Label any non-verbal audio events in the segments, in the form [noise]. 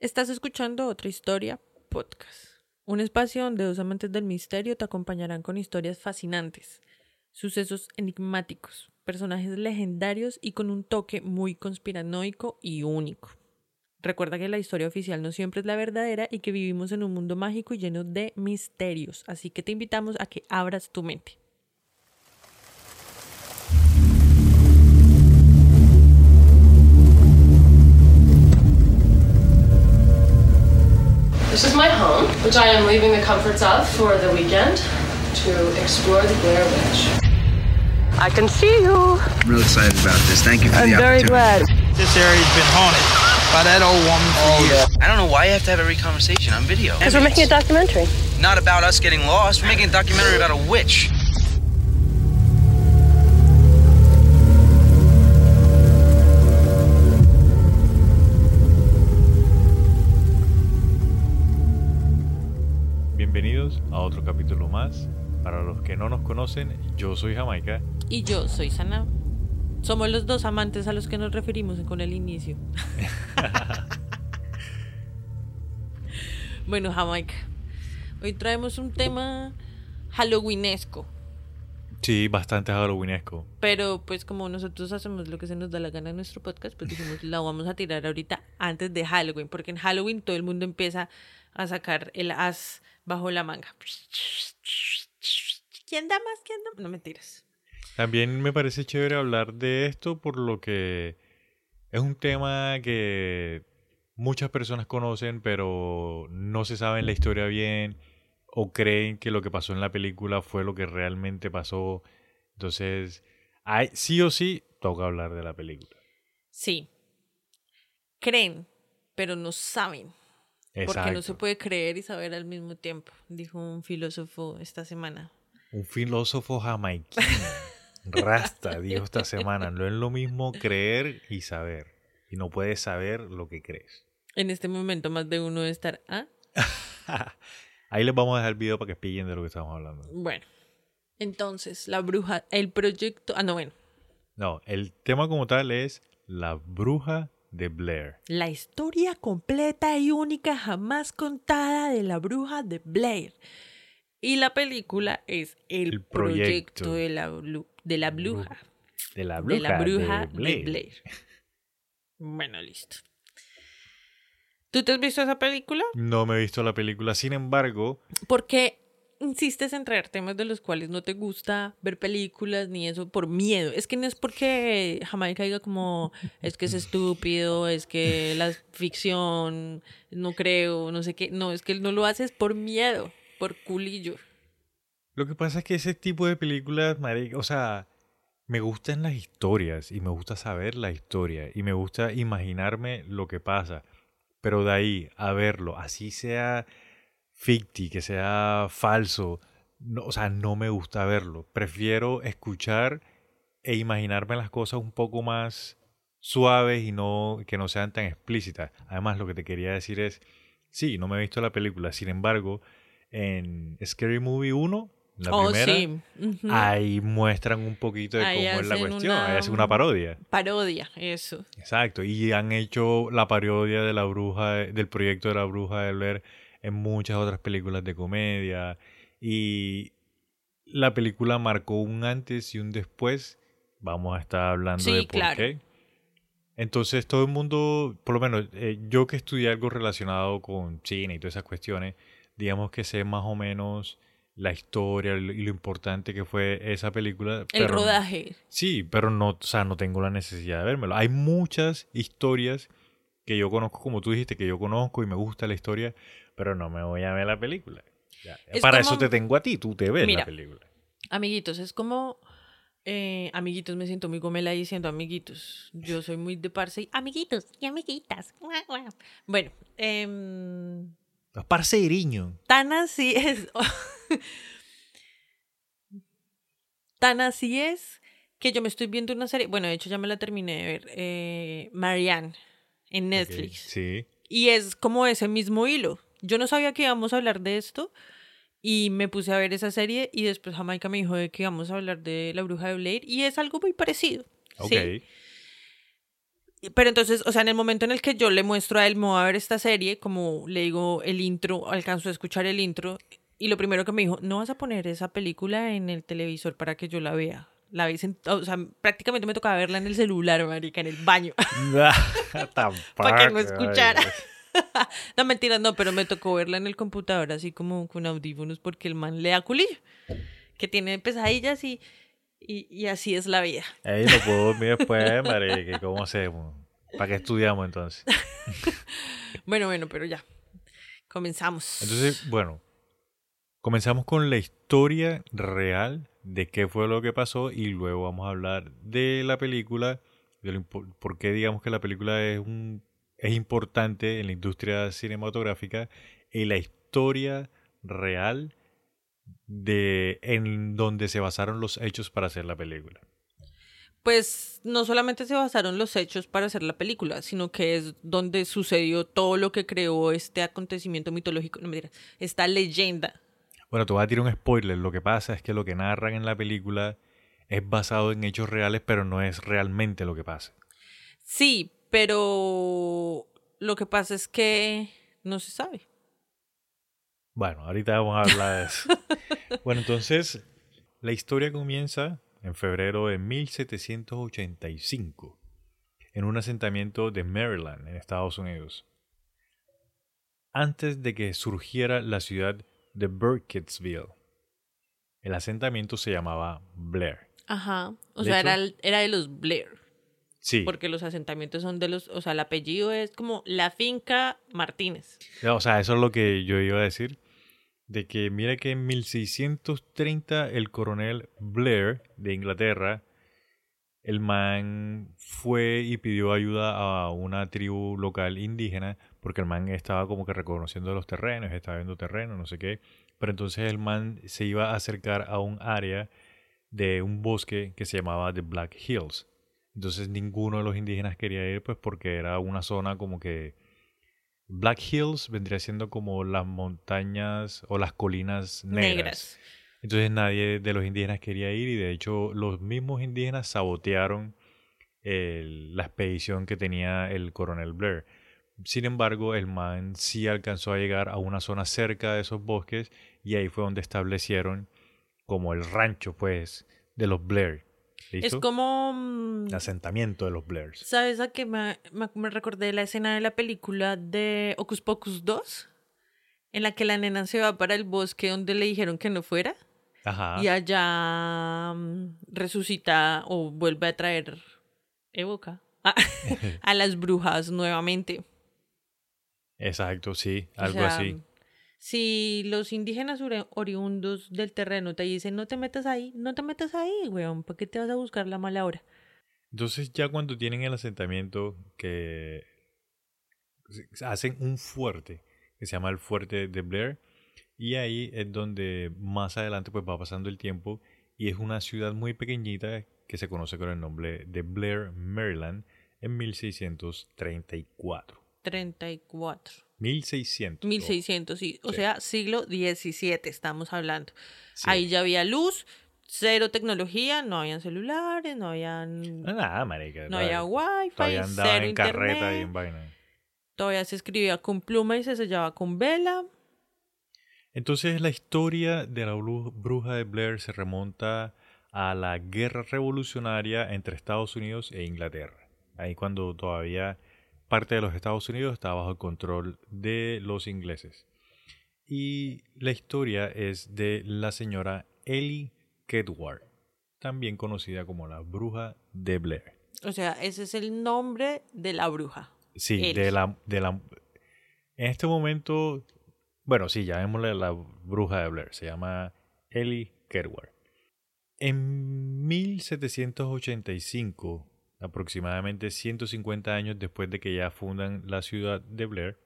Estás escuchando otra historia podcast, un espacio donde dos amantes del misterio te acompañarán con historias fascinantes, sucesos enigmáticos, personajes legendarios y con un toque muy conspiranoico y único. Recuerda que la historia oficial no siempre es la verdadera y que vivimos en un mundo mágico y lleno de misterios, así que te invitamos a que abras tu mente. This is my home, which I am leaving the comforts of for the weekend to explore the Blair Witch. I can see you. I'm real excited about this. Thank you for I'm the very glad. This area's been haunted by that old woman for oh, years. I don't know why you have to have every conversation on video. Because we're making a documentary. Not about us getting lost. We're making a documentary about a witch. Bienvenidos a otro capítulo más. Para los que no nos conocen, yo soy Jamaica. Y yo soy Sana. Somos los dos amantes a los que nos referimos con el inicio. [laughs] bueno, Jamaica. Hoy traemos un tema halloweenesco. Sí, bastante halloweenesco. Pero pues como nosotros hacemos lo que se nos da la gana en nuestro podcast, pues dijimos, la vamos a tirar ahorita antes de Halloween, porque en Halloween todo el mundo empieza a sacar el as bajo la manga. ¿Quién da más? ¿Quién da? No mentiras. También me parece chévere hablar de esto por lo que es un tema que muchas personas conocen, pero no se saben la historia bien o creen que lo que pasó en la película fue lo que realmente pasó. Entonces, hay, sí o sí, toca hablar de la película. Sí. Creen, pero no saben. Porque no se Exacto. puede creer y saber al mismo tiempo, dijo un filósofo esta semana. Un filósofo jamaiquino. Rasta dijo esta semana, no es lo mismo creer y saber. Y no puedes saber lo que crees. En este momento más de uno de estar, ¿ah? [laughs] Ahí les vamos a dejar el video para que pillen de lo que estamos hablando. Bueno. Entonces, la bruja, el proyecto, ah, no, bueno, No, el tema como tal es la bruja de Blair. la historia completa y única jamás contada de la bruja de Blair. Y la película es el, El proyecto, proyecto. de la, de la bruja. De la de bruja, la bruja de de Blair. Blair. Bueno, listo. ¿Tú te has visto esa película? No me he visto la película, sin embargo, ¿Por qué insistes en traer temas de los cuales no te gusta ver películas ni eso por miedo? Es que no es porque Jamaica diga como es que es estúpido, es que la ficción, no creo, no sé qué. No, es que no lo hace es por miedo, por culillo. Lo que pasa es que ese tipo de películas, marica, o sea, me gustan las historias y me gusta saber la historia y me gusta imaginarme lo que pasa. Pero de ahí a verlo, así sea ficti, que sea falso, no, o sea, no me gusta verlo. Prefiero escuchar e imaginarme las cosas un poco más suaves y no que no sean tan explícitas. Además, lo que te quería decir es, sí, no me he visto la película, sin embargo, en Scary Movie 1, la oh, primera, sí. ahí muestran un poquito de Ahí cómo es la cuestión, ahí una- hacen una parodia. Parodia, eso. Exacto, y han hecho la parodia de la bruja, del proyecto de la bruja de Blair en muchas otras películas de comedia. Y la película marcó un antes y un después. Vamos a estar hablando Sí, de por claro. qué. Entonces todo el mundo, por lo menos eh, yo que estudié algo relacionado con cine y todas esas cuestiones, digamos que sé más o menos la historia y lo importante que fue esa película. El pero- rodaje. Sí, pero no, o sea, no tengo la necesidad de vérmelo. Hay muchas historias que yo conozco, como tú dijiste, que yo conozco y me gusta la historia, pero no me voy a ver la película. Ya, Es Para como- eso te tengo a ti, tú te ves Mira. la película. Amiguitos, es como. eh, amiguitos, me siento muy gomela diciendo amiguitos. Yo [laughs] soy muy de parce y amiguitos y amiguitas. Bueno, em, Los parceriños. tan así es. [laughs] tan así es que yo me estoy viendo una serie. Bueno, de hecho, ya me la terminé de ver. eh, Marianne en Netflix. Sí. Y es como ese mismo hilo. Yo no sabía que íbamos a hablar de esto y me puse a ver esa serie y después Jamaica me dijo de que íbamos a hablar de la bruja de Blair y es algo muy parecido. Ok. ¿sí? Pero entonces, o sea, en el momento en el que yo le muestro a él, me voy a ver esta serie, como le digo el intro, alcanzo a escuchar el intro, y lo primero que me dijo, no vas a poner esa película en el televisor para que yo la vea. La vi sent- o sea, prácticamente me tocaba verla en el celular, marica, en el baño, [laughs] [laughs] para que no escuchara. [laughs] no, mentiras, no, pero me tocó verla en el computador, así como con audífonos, porque el man le da culillo, que tiene pesadillas y, y, y así es la vida. Ahí no puedo dormir después, marica. ¿Cómo hacemos? ¿Para qué estudiamos entonces? [laughs] Bueno, bueno, pero ya. Comenzamos. Entonces, bueno, comenzamos con la historia real de qué fue lo que pasó y luego vamos a hablar de la película, de lo por qué digamos que la película es, un, es importante en la industria cinematográfica y la historia real de en donde se basaron los hechos para hacer la película. Pues no solamente se basaron los hechos para hacer la película, sino que es donde sucedió todo lo que creó este acontecimiento mitológico, no me dirás, esta leyenda. Bueno, te voy a tirar un spoiler. Lo que pasa es que lo que narran en la película es basado en hechos reales, pero no es realmente lo que pasa. Sí, pero lo que pasa es que no se sabe. Bueno, ahorita vamos a hablar de eso. [laughs] bueno, entonces, la historia comienza en febrero de 1785, en un asentamiento de Maryland, en Estados Unidos. Antes de que surgiera la ciudad de Burkittsville, el asentamiento se llamaba Blair. Ajá. O De sea, hecho- era, era de los Blair, Sí, porque los asentamientos son de los, o sea, el apellido es como la finca Martínez. o sea, eso es lo que yo iba a decir. De que mira que en 1630 el coronel Blair de Inglaterra el man fue y pidió ayuda a una tribu local indígena porque el man estaba como que reconociendo los terrenos, estaba viendo terrenos, no sé qué. Pero entonces el man se iba a acercar a un área de un bosque que se llamaba The Black Hills. Entonces ninguno de los indígenas quería ir pues porque era una zona como que Black Hills vendría siendo como las montañas o las colinas negras. Negras. Entonces nadie de los indígenas quería ir y de hecho los mismos indígenas sabotearon el- la expedición que tenía el coronel Blair. Sin embargo, el man sí alcanzó a llegar a una zona cerca de esos bosques y ahí fue donde establecieron como el rancho, pues, de los Blair. Es como... mm, El asentamiento de los Blairs. ¿Sabes a qué me, me, me recordé la escena de la película de Ocus Pocus 2? En la que la nena se va para el bosque donde le dijeron que no fuera. Ajá. Y allá mm, resucita o vuelve a traer, evoca, a, [laughs] a las brujas nuevamente. Exacto, sí, O algo sea, así. Si los indígenas ori- oriundos del terreno te dicen no te metas ahí, no te metas ahí, weón, ¿por qué te vas a buscar la mala hora? Entonces ya cuando tienen el asentamiento que hacen un fuerte que se llama el fuerte de Blair y ahí es donde más adelante pues va pasando el tiempo y es una ciudad muy pequeñita que se conoce con el nombre de Blair, Maryland en 1634. 34. 1600. ojo. 1600, sí. O Sí. sea, siglo XVII estamos hablando. Sí. Ahí ya había luz, cero tecnología, no habían celulares, no habían... No, nada, marica. No había wifi, Todavía andaba cero en carreta y internet. en vaina. Todavía se escribía con pluma y se sellaba con vela. Entonces la historia de la bru- bruja de Blair se remonta a la guerra revolucionaria entre Estados Unidos e Inglaterra. Ahí cuando todavía parte de los Estados Unidos estaba bajo el control de los ingleses. Y la historia es de la señora Ellie Kedward, también conocida como la bruja de Blair. O sea, ese es el nombre de la bruja. Sí, Ellie. de la, de la... En este momento, bueno, sí, llamémosle la bruja de Blair. Se llama Ellie Kedward. En 1785, aproximadamente 150 años después de que ya fundan la ciudad de Blair,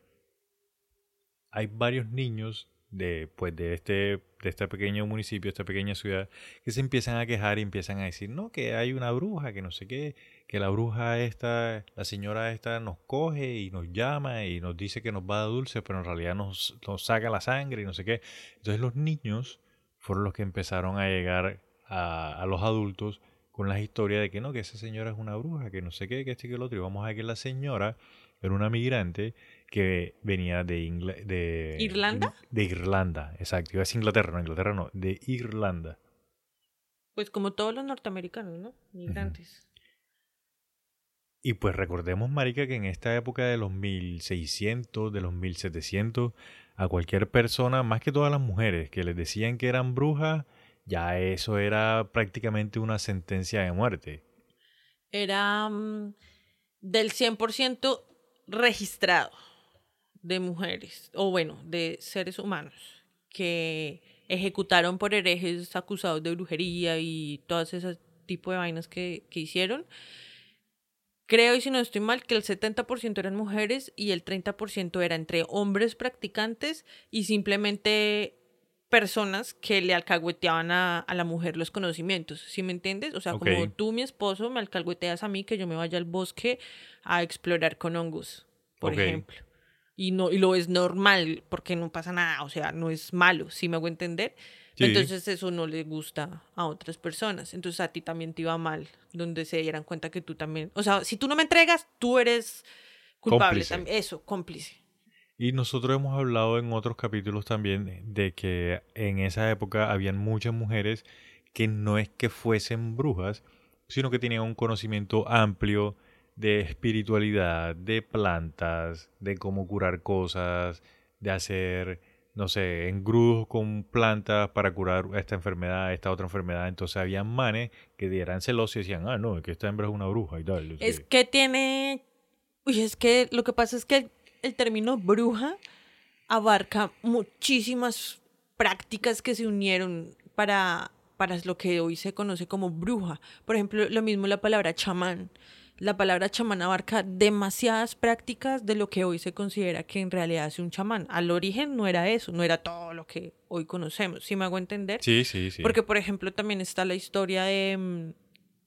hay varios niños de, pues, de, este, de este pequeño municipio, esta pequeña ciudad, que se empiezan a quejar y empiezan a decir, no, que hay una bruja, que no sé qué, que la bruja esta, la señora esta nos coge y nos llama y nos dice que nos va a dar dulce, pero en realidad nos, nos saca la sangre y no sé qué. Entonces los niños fueron los que empezaron a llegar a los adultos con las historias de que no, que esa señora es una bruja, que no sé qué, que esto y que lo otro. Y vamos a ver que la señora era una migrante que venía de, ¿Irlanda? De Irlanda, exacto. Iba a Inglaterra, no, Inglaterra no, de Irlanda. Pues como todos los norteamericanos, ¿no? Migrantes. Y pues recordemos, marica, que en esta época de los 1600, de los 1700, a cualquier persona, más que todas las mujeres, que les decían que eran brujas, ya eso era prácticamente una sentencia de muerte. Era mm, del 100% registrado de mujeres, o bueno, de seres humanos, que ejecutaron por herejes acusados de brujería y todas esas tipo de vainas que, que hicieron. Creo, y si no estoy mal, que el 70% eran mujeres y el 30% era entre hombres practicantes y simplemente personas que le alcahueteaban a, a la mujer los conocimientos, ¿sí me entiendes? O sea, como tú, mi esposo, me alcahueteas a mí que yo me vaya al bosque a explorar con hongos, por ejemplo. Y, no, y lo es normal, porque no pasa nada, o sea, no es malo, ¿sí me hago entender? Sí. Entonces eso no le gusta a otras personas. Entonces a ti también te iba mal, donde se dieran cuenta que tú también, o sea, si tú no me entregas, tú eres culpable Cómplice. también. Eso, cómplice. Y nosotros hemos hablado en otros capítulos también de que en esa época habían muchas mujeres que no es que fuesen brujas, sino que tenían un conocimiento amplio de espiritualidad, de plantas, de cómo curar cosas, de hacer, no sé, engrudos con plantas para curar esta enfermedad, esta otra enfermedad. Entonces habían manes que dieran celos y decían, ah, no, es que esta hembra es una bruja y tal. Es que tiene. Uy, es que lo que pasa es que el, término bruja abarca muchísimas prácticas que se unieron para, para lo que hoy se conoce como bruja. Por ejemplo, lo mismo la palabra chamán. La palabra chamán abarca demasiadas prácticas de lo que hoy se considera que en realidad es un chamán. Al origen no era eso, no era todo lo que hoy conocemos. ¿Sí me hago entender? Sí, sí, sí. Porque, por ejemplo, también está la historia de, mm,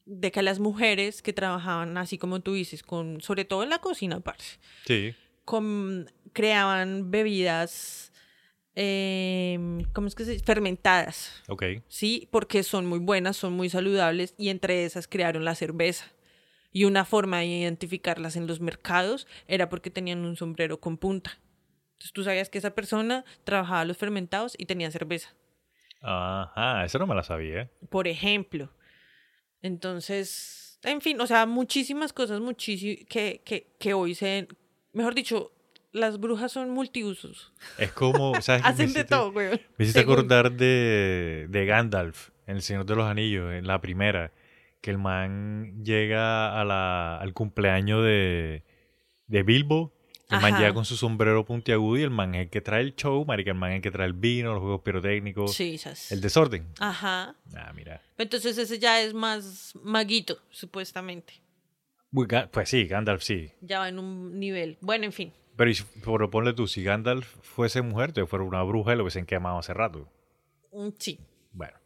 de que las mujeres que trabajaban, así como tú dices, con, sobre todo en la cocina, parce, Sí. Creaban bebidas, eh, ¿cómo es que se dice? Fermentadas, Ok. ¿sí? Porque son muy buenas, son muy saludables y entre esas crearon la cerveza. Y una forma de identificarlas en los mercados era porque tenían un sombrero con punta. Entonces tú sabías que esa persona trabajaba los fermentados y tenía cerveza. Ajá, eso no me la sabía. por ejemplo. Entonces, en fin, o sea, muchísimas cosas muchísi- que, que, que hoy se... Mejor dicho, las brujas son multiusos. Es como, [laughs] ¿sabes Hacen de hiciste- todo, güey. Me hiciste Según- acordar de, de Gandalf en El Señor de los Anillos, en la primera, que el man llega a la, al cumpleaños de, de Bilbo, el man Ajá. llega con su sombrero puntiagudo y el man es el que trae el show, marica, el man es el que trae el vino, los juegos pirotécnicos, Sí, esas. el desorden. Ajá. Ah, mira. Entonces ese ya es más maguito, supuestamente. Uy, Pues sí, Gandalf sí. Ya va en un nivel. Bueno, en fin. Pero pero ponle tú, si Gandalf fuese mujer, te fuera una bruja y lo hubiesen quemado hace rato. Mm, Sí. Bueno.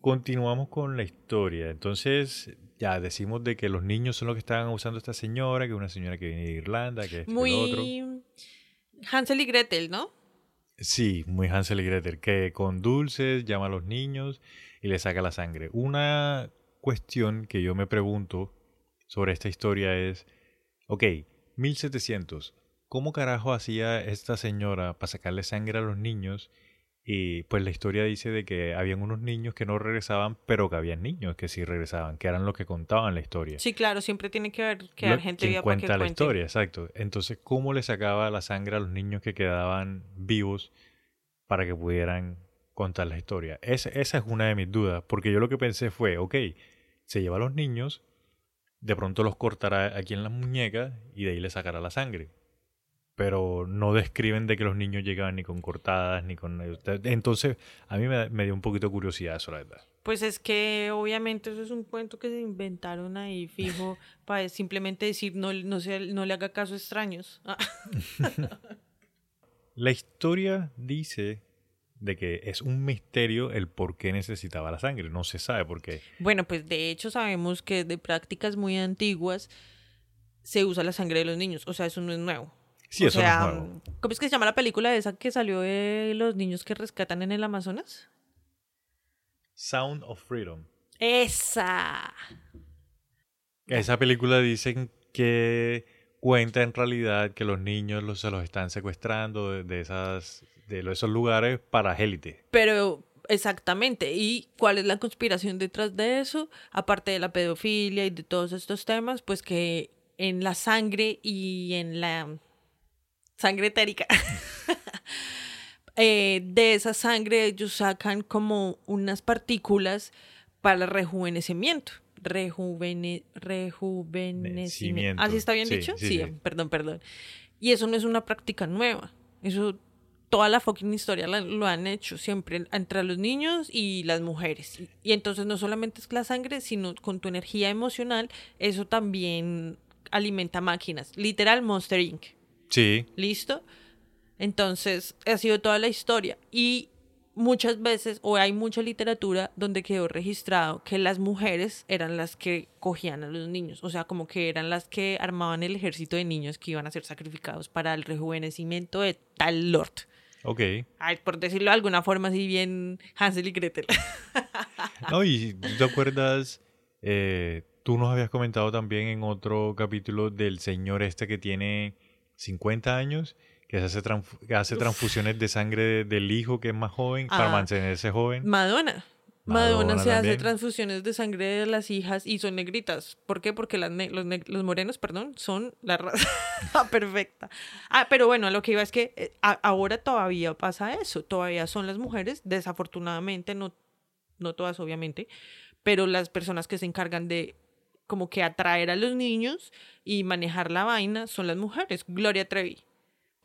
Continuamos con la historia. Entonces, ya decimos de que los niños son los que estaban usando a esta señora, que es una señora que viene de Irlanda, que es otro. Muy Hansel y Gretel, ¿no? Sí, muy Hansel y Gretel, que con dulces llama a los niños y le saca la sangre. Una cuestión que yo me pregunto sobre esta historia es, ok, 1700, ¿cómo carajo hacía esta señora para sacarle sangre a los niños? Y pues la historia dice de que habían unos niños que no regresaban, pero que habían niños que sí regresaban, que eran los que contaban la historia. Sí, claro, siempre tiene que haber que Lo- gente viva para que cuenta la cuente. historia, exacto. Entonces, ¿cómo le sacaba la sangre a los niños que quedaban vivos para que pudieran contar la historia? Esa, esa es una de mis dudas, porque yo lo que pensé fue, ok, se lleva a los niños, de pronto los cortará aquí en la muñeca y de ahí le sacará la sangre. Pero no describen de que los niños llegaban ni con cortadas, ni con... Entonces, a mí me, me dio un poquito de curiosidad eso, la verdad. Pues es que obviamente eso es un cuento que se inventaron ahí, fijo, [laughs] para simplemente decir no, no, se, no le haga caso a extraños. [laughs] La historia dice de que es un misterio el por qué necesitaba la sangre. No se sabe por qué. Bueno, pues de hecho sabemos que de prácticas muy antiguas se usa la sangre de los niños, o sea, eso no es nuevo. Sí, o eso no sea, es nuevo. ¿cómo es que se llama la película esa que salió de los niños que rescatan en el Amazonas? Sound of Freedom. Esa. Esa película dicen que cuenta en realidad que los niños los, se los están secuestrando de, de esas de esos lugares para élite. Pero exactamente. ¿Y cuál es la conspiración detrás de eso? Aparte de la pedofilia y de todos estos temas, pues que en la sangre y en la sangre etérica, [laughs] eh, de esa sangre ellos sacan como unas partículas para el rejuvenecimiento. Rejuvene, rejuvenecimiento. ¿Así está bien Sí, dicho? sí, sí, sí. perdón, perdón. Y eso no es una práctica nueva. Eso toda la fucking historia la- lo han hecho siempre entre los niños y las mujeres. Y, y entonces no solamente es la sangre, sino con tu energía emocional, eso también alimenta máquinas. Literal Monster Inc. Sí, ¿Listo? Entonces, ha sido toda la historia. Y muchas veces, o hay mucha literatura donde quedó registrado que las mujeres eran las que cogían a los niños. O sea, como que eran las que armaban el ejército de niños que iban a ser sacrificados para el rejuvenecimiento de tal lord. Ok. Ay, por decirlo de alguna forma, así bien Hansel y Gretel. [laughs] No, y ¿tú ¿te acuerdas? Eh, tú nos habías comentado también en otro capítulo del señor este que tiene 50 años, que hace, que hace transfusiones de sangre de- del hijo que es más joven para Ah. mantenerse joven. Madonna. Madonna, Madonna se hace transfusiones de sangre de las hijas y son negritas. ¿Por qué? Porque las ne- los, ne- los morenos, perdón, son la raza [laughs] perfecta. Ah, pero bueno, a lo que iba es que eh, ahora todavía pasa eso. Todavía son las mujeres, desafortunadamente, no, no todas obviamente, pero las personas que se encargan de como que atraer a los niños y manejar la vaina son las mujeres. Gloria Trevi,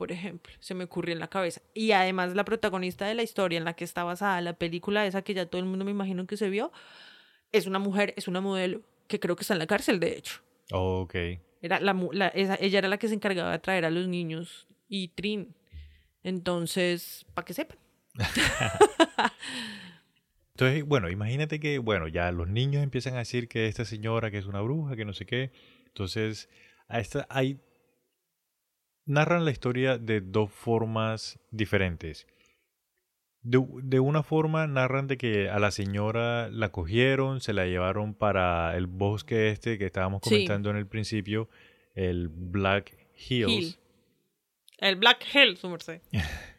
por ejemplo, se me ocurrió en la cabeza. Y además la protagonista de la historia en la que está basada la película esa que ya todo el mundo me imagino que se vio, es una mujer, es una modelo, que creo que está en la cárcel, de hecho. Ok. Era la, la- esa- ella era la que se encargaba de atraer a los niños y Trin. Entonces, para que sepan. [laughs] Entonces, bueno, imagínate que, bueno, ya los niños empiezan a decir que esta señora que es una bruja, que no sé qué. Entonces, a esta hay narran la historia de dos formas diferentes. De, de una forma narran de que a la señora la cogieron, se la llevaron para el bosque este que estábamos Sí. comentando en el principio, el Black Hills. Hill. El Black Hill, su merced. [laughs]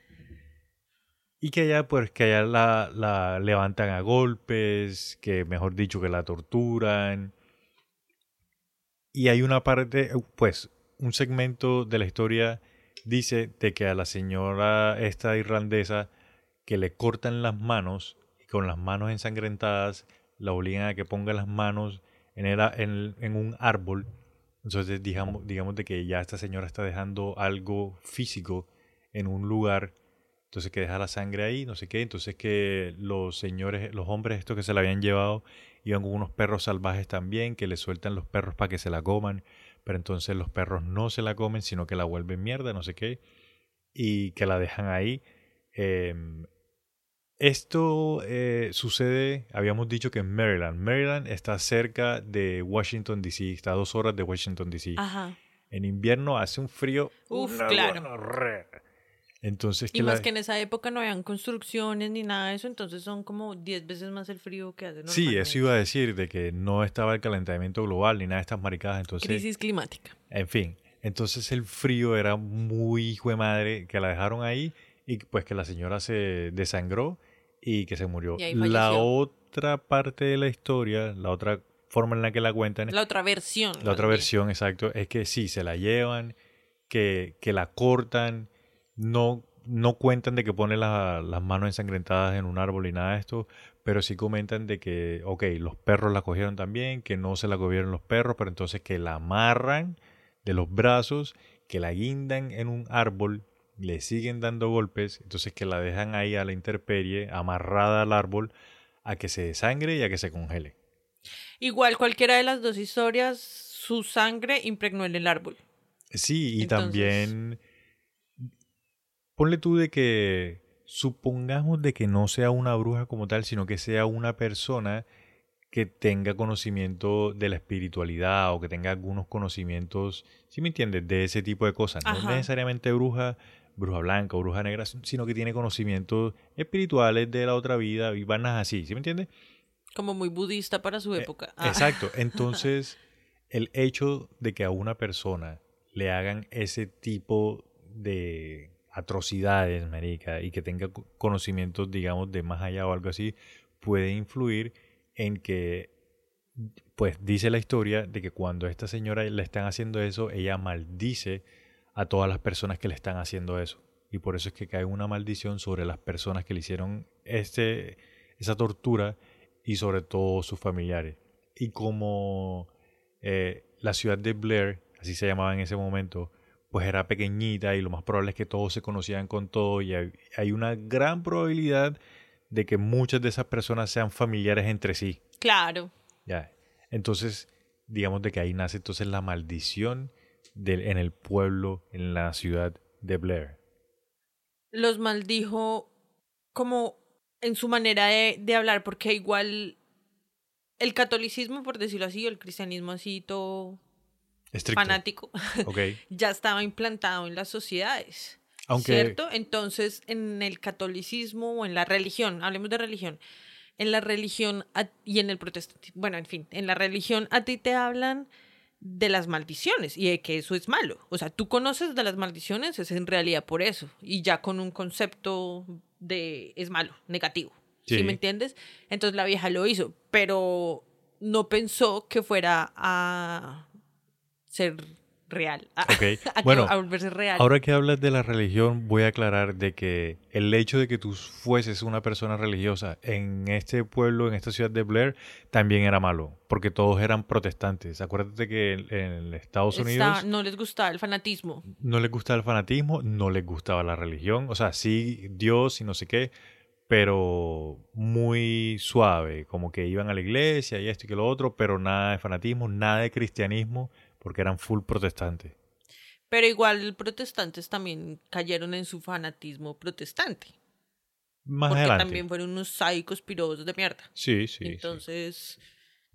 Y que allá, pues, que allá la, la levantan a golpes, que mejor dicho, que la torturan. Y hay una parte, pues, un segmento de la historia dice de que a la señora esta irlandesa que le cortan las manos y con las manos ensangrentadas la obligan a que ponga las manos en, el en un árbol. Entonces digamos, digamos de que ya esta señora está dejando algo físico en un lugar entonces que deja la sangre ahí, no sé qué. Entonces que los señores, los hombres estos que se la habían llevado, iban con unos perros salvajes también, que le sueltan los perros para que se la coman. Pero entonces los perros no se la comen, sino que la vuelven mierda, no sé qué. Y que la dejan ahí. Em, esto eh, sucede, habíamos dicho que en Maryland. Maryland está cerca de Washington, D.C., está a dos horas de Washington, D.C. En invierno hace un frío. Uf, claro. Entonces, Y que más la- que en esa época no habían construcciones ni nada de eso, entonces son como 10 veces más el frío que hace Sí, eso iba a decir, de que no estaba el calentamiento global ni nada de estas maricadas. Entonces, Crisis climática. en fin, entonces el frío era muy hijo de madre que la dejaron ahí y pues que la señora se desangró y que se murió. Y ahí La otra parte de la historia, la otra forma en la que la cuentan, La otra versión. la otra bien. versión, exacto, es que sí, se la llevan, que, que la cortan, no, no cuentan de que pone la- las manos ensangrentadas en un árbol y nada de esto, pero sí comentan de que, ok, los perros la cogieron también, que no se la cogieron los perros, pero entonces que la amarran de los brazos, que la guindan en un árbol, le siguen dando golpes, entonces que la dejan ahí a la intemperie, amarrada al árbol, a que se desangre y a que se congele. Igual cualquiera de las dos historias, su sangre impregnó en el árbol. Sí, y Entonces- también ponle tú de que supongamos de que no sea una bruja como tal, sino que sea una persona que tenga conocimiento de la espiritualidad o que tenga algunos conocimientos, ¿sí me entiendes? De ese tipo de cosas. No Ajá. necesariamente bruja, bruja blanca o bruja negra, sino que tiene conocimientos espirituales de la otra vida y vanas así, ¿sí me entiendes? Como muy budista para su época. Ah. Exacto. [laughs] Entonces, el hecho de que a una persona le hagan ese tipo de atrocidades, marica, y que tenga co- conocimientos, digamos, de más allá o algo así, puede influir en que, pues dice la historia de que cuando a esta señora le están haciendo eso, ella maldice a todas las personas que le están haciendo eso. Y por eso es que cae una maldición sobre las personas que le hicieron este, esa tortura y sobre todo sus familiares. Y como eh, la ciudad de Blair, así se llamaba en ese momento, pues era pequeñita y lo más probable es que todos se conocían con todo y hay, una gran probabilidad de que muchas de esas personas sean familiares entre sí. Claro. Ya. Entonces, digamos de que ahí nace entonces la maldición del, en el pueblo, en la ciudad de Blair. Los maldijo como en su manera de, de hablar, porque igual el catolicismo, por decirlo así, o el cristianismo así todo Estricto. fanático, [laughs] Ok. ya estaba implantado en las sociedades. Aunque- ¿Cierto? Entonces, en el catolicismo o en la religión, hablemos de religión, en la religión y en el protestantismo, bueno, en fin, en la religión a ti te hablan de las maldiciones y de que eso es malo. O sea, tú conoces de las maldiciones, es en realidad por eso, y ya con un concepto de es malo, negativo. ¿Sí, Sí. me entiendes? Entonces la vieja lo hizo, pero no pensó que fuera a ser real. a- Ok, [laughs] a que- bueno, a volverse real. Ahora que hablas de la religión, voy a aclarar de que el hecho de que tú fueses una persona religiosa en este pueblo, en esta ciudad de Blair, también era malo, porque todos eran protestantes. Acuérdate que en, en Estados Está- Unidos no les gustaba el fanatismo. no les gustaba el fanatismo, no les gustaba la religión, o sea, sí Dios y no sé qué, pero muy suave, como que iban a la iglesia y esto y que lo otro, pero nada de fanatismo, nada de cristianismo, porque eran full protestantes. Pero igual protestantes también cayeron en su fanatismo protestante. Más porque adelante. también fueron unos psicos pirosos de mierda. Sí, sí. sí. Entonces,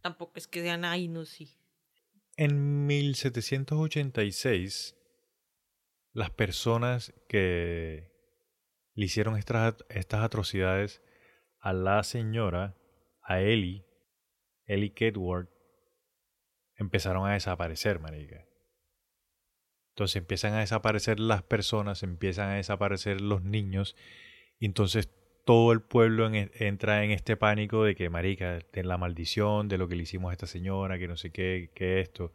tampoco es que sean ahí, no sí. En 1786, las personas que le hicieron estas, estas atrocidades a la señora, a Ellie, Ellie Kedward, empezaron a desaparecer, marica. Entonces empiezan a desaparecer las personas, empiezan a desaparecer los niños, y entonces todo el pueblo en- entra en este pánico de que, marica, de la maldición, de lo que le hicimos a esta señora, que no sé qué, que esto.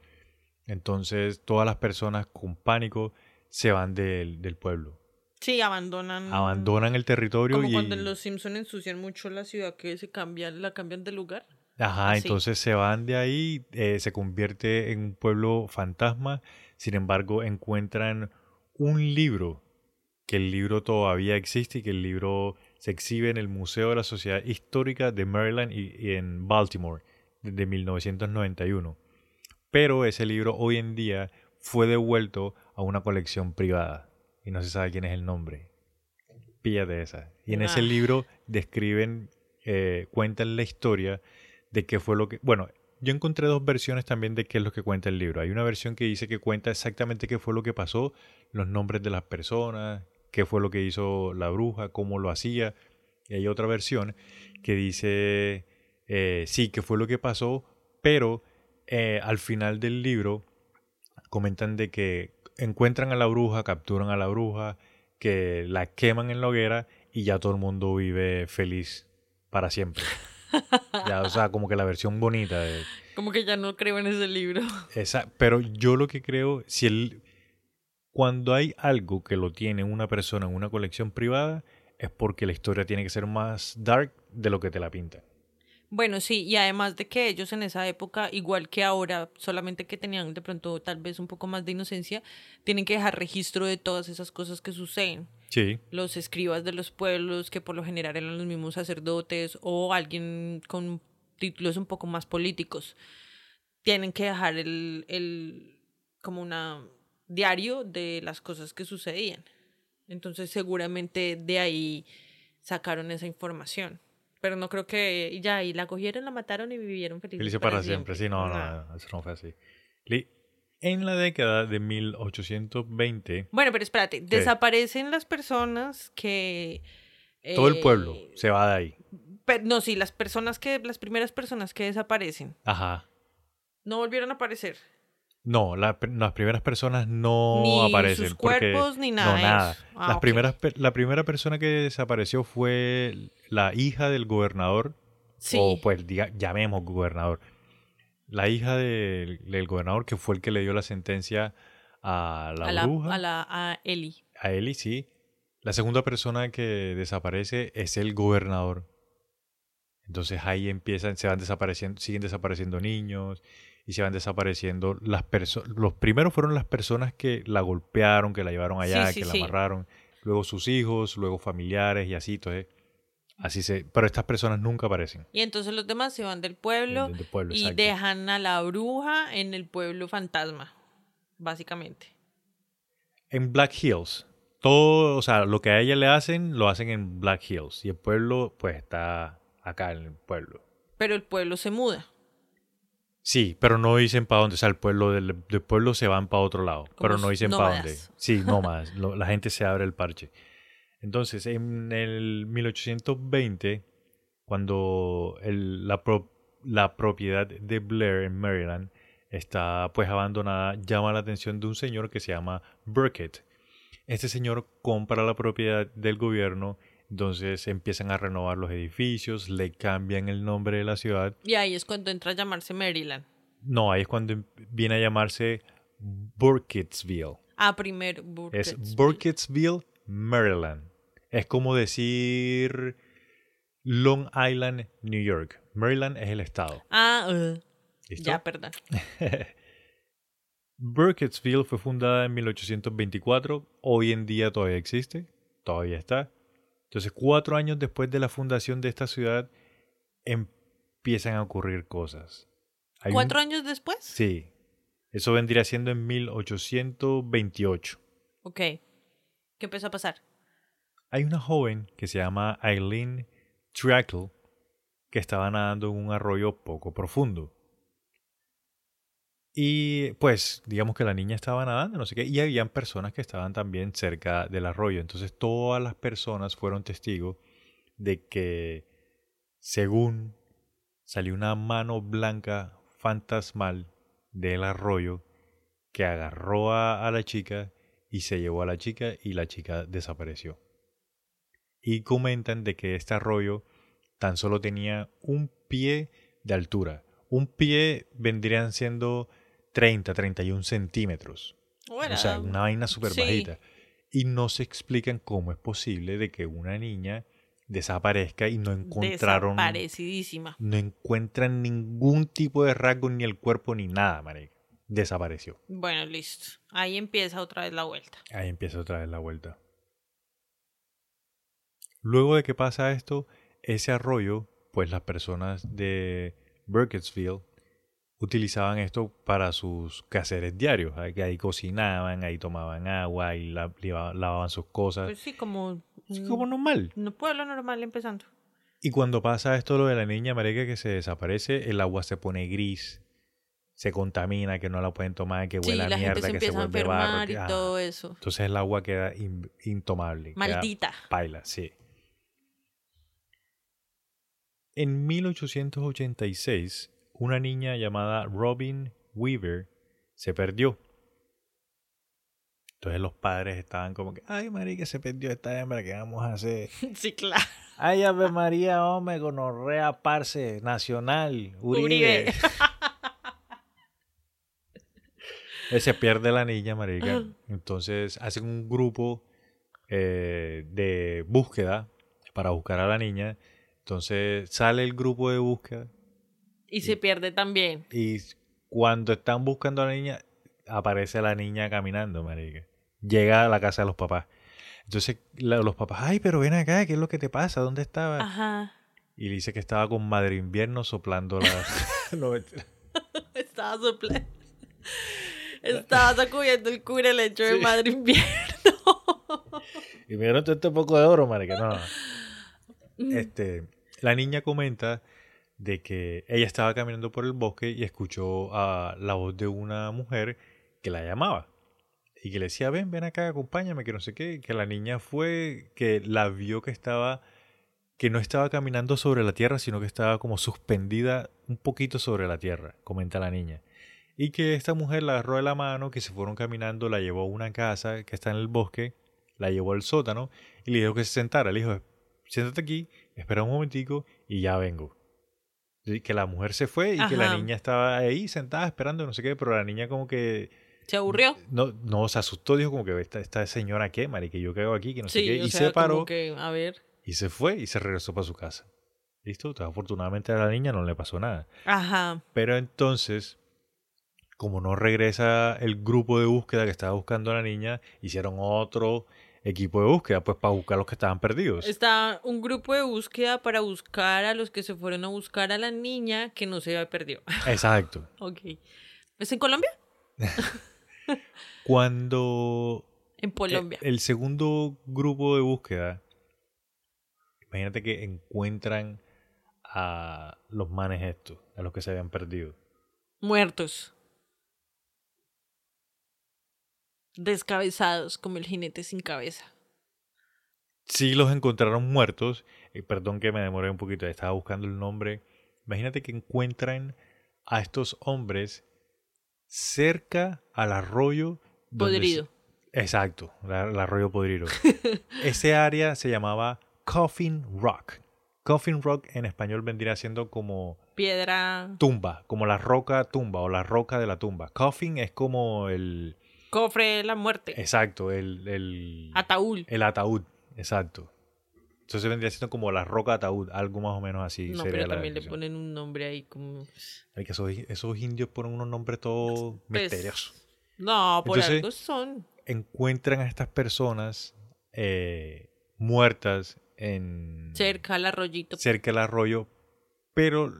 Entonces todas las personas con pánico se van del, del pueblo. Sí, abandonan. Abandonan el territorio Como y... cuando los Simpson ensucian mucho la ciudad que se cambian, la cambian de lugar. Ajá, Así. entonces se van de ahí, eh, se convierte en un pueblo fantasma, sin embargo encuentran un libro, que el libro todavía existe y que el libro se exhibe en el Museo de la Sociedad Histórica de Maryland y, y en Baltimore desde 1991. Pero ese libro hoy en día fue devuelto a una colección privada y no se sabe quién es el nombre. Píllate esa. Y en ese Ah. libro describen, eh, cuentan la historia de qué fue lo que... Bueno, yo encontré dos versiones también de qué es lo que cuenta el libro. Hay una versión que dice que cuenta exactamente qué fue lo que pasó, los nombres de las personas, qué fue lo que hizo la bruja, cómo lo hacía. Y hay otra versión que dice, eh, sí, qué fue lo que pasó, pero eh, al final del libro comentan de que encuentran a la bruja, capturan a la bruja, que la queman en la hoguera y ya todo el mundo vive feliz para siempre. [laughs] Ya, o sea, como que la versión bonita de Como que ya no creo en ese libro. [laughs] esa. Pero yo lo que creo, si el, cuando hay algo que lo tiene una persona en una colección privada, es porque la historia tiene que ser más dark de lo que te la pintan. Bueno, sí, y además de que ellos en esa época, igual que ahora, solamente que tenían de pronto tal vez un poco más de inocencia, tienen que dejar registro de todas esas cosas que suceden. Sí, Los escribas de los pueblos, que por lo general eran los mismos sacerdotes o alguien con títulos un poco más políticos, tienen que dejar el, el como una diario de las cosas que sucedían. Entonces seguramente de ahí sacaron esa información. Pero no creo que ya, y la cogieron, la mataron y vivieron felices, felices para, siempre. Sí, no, no, no, eso no fue así. Li- En la década de 1820, Bueno, pero espérate, desaparecen las personas que... todo el eh, pueblo se va de ahí. Pero, no, sí, las personas que, las primeras personas que desaparecen Ajá. no volvieron a aparecer. No, la- las primeras personas no Ni aparecen. sus porque- cuerpos, ni nada No, nada. Ah, las primeras, la primera persona que desapareció fue la hija del gobernador. Sí. O pues diga, llamemos gobernador. La hija del, del gobernador que fue el que le dio la sentencia a la a la, a la a Eli. A Eli, sí. La segunda persona que desaparece es el gobernador. Entonces ahí empiezan, se van desapareciendo, siguen desapareciendo niños y se van desapareciendo las personas. Los primeros fueron las personas que la golpearon, que la llevaron allá, Sí, sí, que la sí. amarraron. Luego sus hijos, luego familiares y así. Entonces, así se. Pero estas personas nunca aparecen. Y entonces los demás se van del pueblo Del- del pueblo, y exacto. dejan a la bruja en el pueblo fantasma, básicamente. En Black Hills. Todo, o sea, lo que a ella le hacen, lo hacen en Black Hills. Y el pueblo, pues, está acá en el pueblo. Pero el pueblo se muda. Sí, pero no dicen para dónde. O sea, el pueblo del, del pueblo se van para otro lado. Pero no dicen para dónde. Sí, no [laughs] más. la gente se abre el parche. Entonces, en el 1820, cuando el- la, pro- la propiedad de Blair en Maryland está pues abandonada, llama la atención de un señor que se llama Burkett. Este señor compra la propiedad del gobierno, entonces empiezan a renovar los edificios, le cambian el nombre de la ciudad Y ahí es cuando entra a llamarse Maryland. no, ahí es cuando em- viene a llamarse Burkittsville. Ah, primero. Es Burkittsville. Burkittsville, Maryland. Es como decir Long Island, New York. Maryland es el estado. Ah, uh, ya, perdón. [laughs] Burkittsville fue fundada en 1824. Hoy en día todavía existe. Todavía está. Entonces, cuatro años después de la fundación de esta ciudad, empiezan a ocurrir cosas. Hay un- ¿Cuatro años después? Sí. Eso vendría siendo en 1828. Ok. ¿Qué empezó a pasar? Hay una joven que se llama Eileen Trackle que estaba nadando en un arroyo poco profundo. Y pues, digamos que la niña estaba nadando, no sé qué, y habían personas que estaban también cerca del arroyo. Entonces, todas las personas fueron testigos de que, según salió una mano blanca fantasmal del arroyo que agarró a, a la chica y se llevó a la chica y la chica desapareció. Y comentan de que este arroyo tan solo tenía un pie de altura. Un pie vendrían siendo 30, 31 centímetros. Bueno, o sea, una vaina súper sí. bajita. Y no se explican cómo es posible de que una niña desaparezca y no encontraron Desaparecidísima. no encuentran ningún tipo de rasgo ni el cuerpo ni nada, marica. Desapareció. Bueno, listo. Ahí empieza otra vez la vuelta. Ahí empieza otra vez la vuelta. Luego de que pasa esto, ese arroyo, pues las personas de Burkittsville utilizaban esto para sus quehaceres diarios. Ahí, ahí cocinaban, ahí tomaban agua, ahí la- lavaban sus cosas. Pues sí, como un como normal. un pueblo normal empezando. Y cuando pasa esto lo de la niña marica que se desaparece, el agua se pone gris, se contamina, que no la pueden tomar, que Sí, huele a la mierda, gente se que se empieza a vuelve barro. que- y todo eso. Entonces el agua queda in- intomable. queda Maldita. Paila, sí. En 1886, una niña llamada Robin Weaver se perdió. Entonces los padres estaban como que, ay, marica, se perdió esta hembra, ¿qué vamos a hacer? [laughs] Sí, claro. Ay, Ave María, hombre, gonorrea, parce, nacional, Uribe. Uribe. [laughs] Se pierde la niña, marica. Entonces hacen un grupo eh, de búsqueda para buscar a la niña. Entonces sale el grupo de búsqueda Y se pierde también. y cuando están buscando a la niña, aparece la niña caminando, marica. Llega a la casa de los papás. Entonces la- los papás, ay, pero ven acá, ¿qué es lo que te pasa? ¿Dónde estabas? Ajá. Y le dice que estaba con Madre Invierno soplando la... [laughs] No. [laughs] Estaba soplando. Estaba sacudiendo el cura el hecho de madre invierno. [laughs] Y me dieron todo este poco de oro, marica. No, no. Este, la niña comenta de que ella estaba caminando por el bosque y escuchó a la voz de una mujer que la llamaba. Y que le decía, ven, ven acá, acompáñame, que no sé qué. Que la niña fue, que la vio que estaba que no estaba caminando sobre la tierra, sino que estaba como suspendida un poquito sobre la tierra, comenta la niña. Y que esta mujer la agarró de la mano, que se fueron caminando, la llevó a una casa que está en el bosque, la llevó al sótano y le dijo que se sentara. Le dijo, siéntate aquí, espera un momentico y ya vengo. Y que la mujer se fue y que la niña estaba ahí sentada esperando, no sé qué, pero la niña como que ¿Se aburrió? no, no se asustó, dijo como que esta, esta señora qué, Mari, que yo cago aquí, que no sé Sí, qué, o y sea, se paró como que, a ver. y se fue y se regresó para su casa. ¿Listo? Entonces, afortunadamente a la niña no le pasó nada. Ajá. Pero entonces, como no regresa el grupo de búsqueda que estaba buscando a la niña, hicieron otro equipo de búsqueda, pues para buscar a los que estaban perdidos. Está un grupo de búsqueda para buscar a los que se fueron a buscar a la niña que no se perdió. [laughs] Exacto. ok. ¿Es en Colombia? [laughs] Cuando En Colombia. el segundo grupo de búsqueda, imagínate que encuentran a los manes estos, a los que se habían perdido. Muertos. Descabezados como el jinete sin cabeza. Sí los encontraron muertos. eh, perdón que me demoré un poquito, estaba buscando el nombre. Imagínate que encuentran a estos hombres cerca al arroyo. se- Podrido. Exacto, el arroyo podrido. [laughs] Ese área se llamaba Coffin Rock. Coffin Rock en español vendría siendo como Piedra. tumba, como la roca tumba o la roca de la tumba. Coffin es como el... Cofre de la muerte. Exacto, el... el Ataúd. el ataúd, exacto. Entonces vendría siendo como la roca ataúd, algo más o menos así. No, sería pero la también le ponen un nombre ahí como... Ay, que esos, esos indios ponen unos nombres todos Pues, misteriosos. No, por Entonces- algo son. Encuentran a estas personas eh, muertas en Cerca al arroyito. cerca del arroyo, pero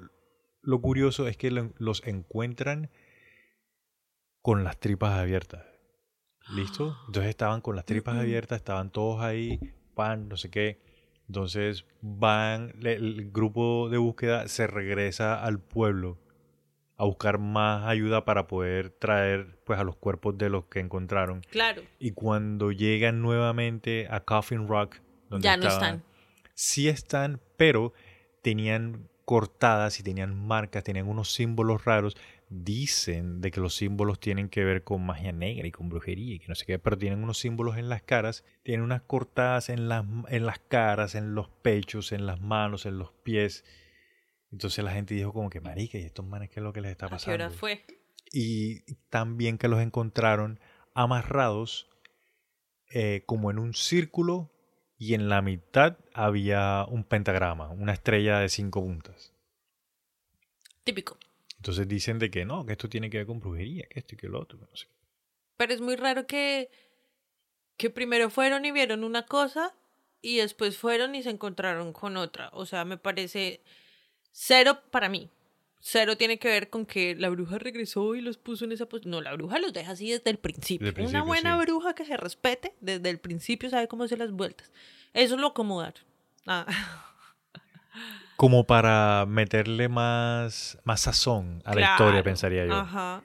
lo curioso es que lo- los encuentran con las tripas abiertas. ¿Listo? Entonces estaban con las tripas abiertas, estaban todos ahí, pan, no sé qué. Entonces van, el grupo de búsqueda se regresa al pueblo a buscar más ayuda para poder traer pues a los cuerpos de los que encontraron. Claro. Y cuando llegan nuevamente a Coffin Rock, donde Ya no están. sí están, pero tenían cortadas y tenían marcas, tenían unos símbolos raros. Dicen de que los símbolos tienen que ver con magia negra y con brujería y que no sé qué, pero tienen unos símbolos en las caras, tienen unas cortadas en las, en las caras, en los pechos, en las manos, en los pies. Entonces la gente dijo como que, marica, ¿y estos manes qué es lo que les está ¿A qué pasando? hora fue? y también que los encontraron amarrados eh, como en un círculo y en la mitad había un pentagrama, una estrella de cinco puntas. Típico. Entonces dicen de que no, que esto tiene que ver con brujería, que esto y que lo otro. no sé. Pero es muy raro que, que primero fueron y vieron una cosa y después fueron y se encontraron con otra. O sea, me parece cero para mí. Cero tiene que ver con que la bruja regresó y los puso en esa posición. No, la bruja los deja así desde el principio. Desde el Una buena sí. bruja que se respete desde el principio sabe cómo hacer las vueltas. Eso lo acomodaron. Ah. [laughs] Como para meterle más, más sazón a la historia, pensaría yo. Ajá.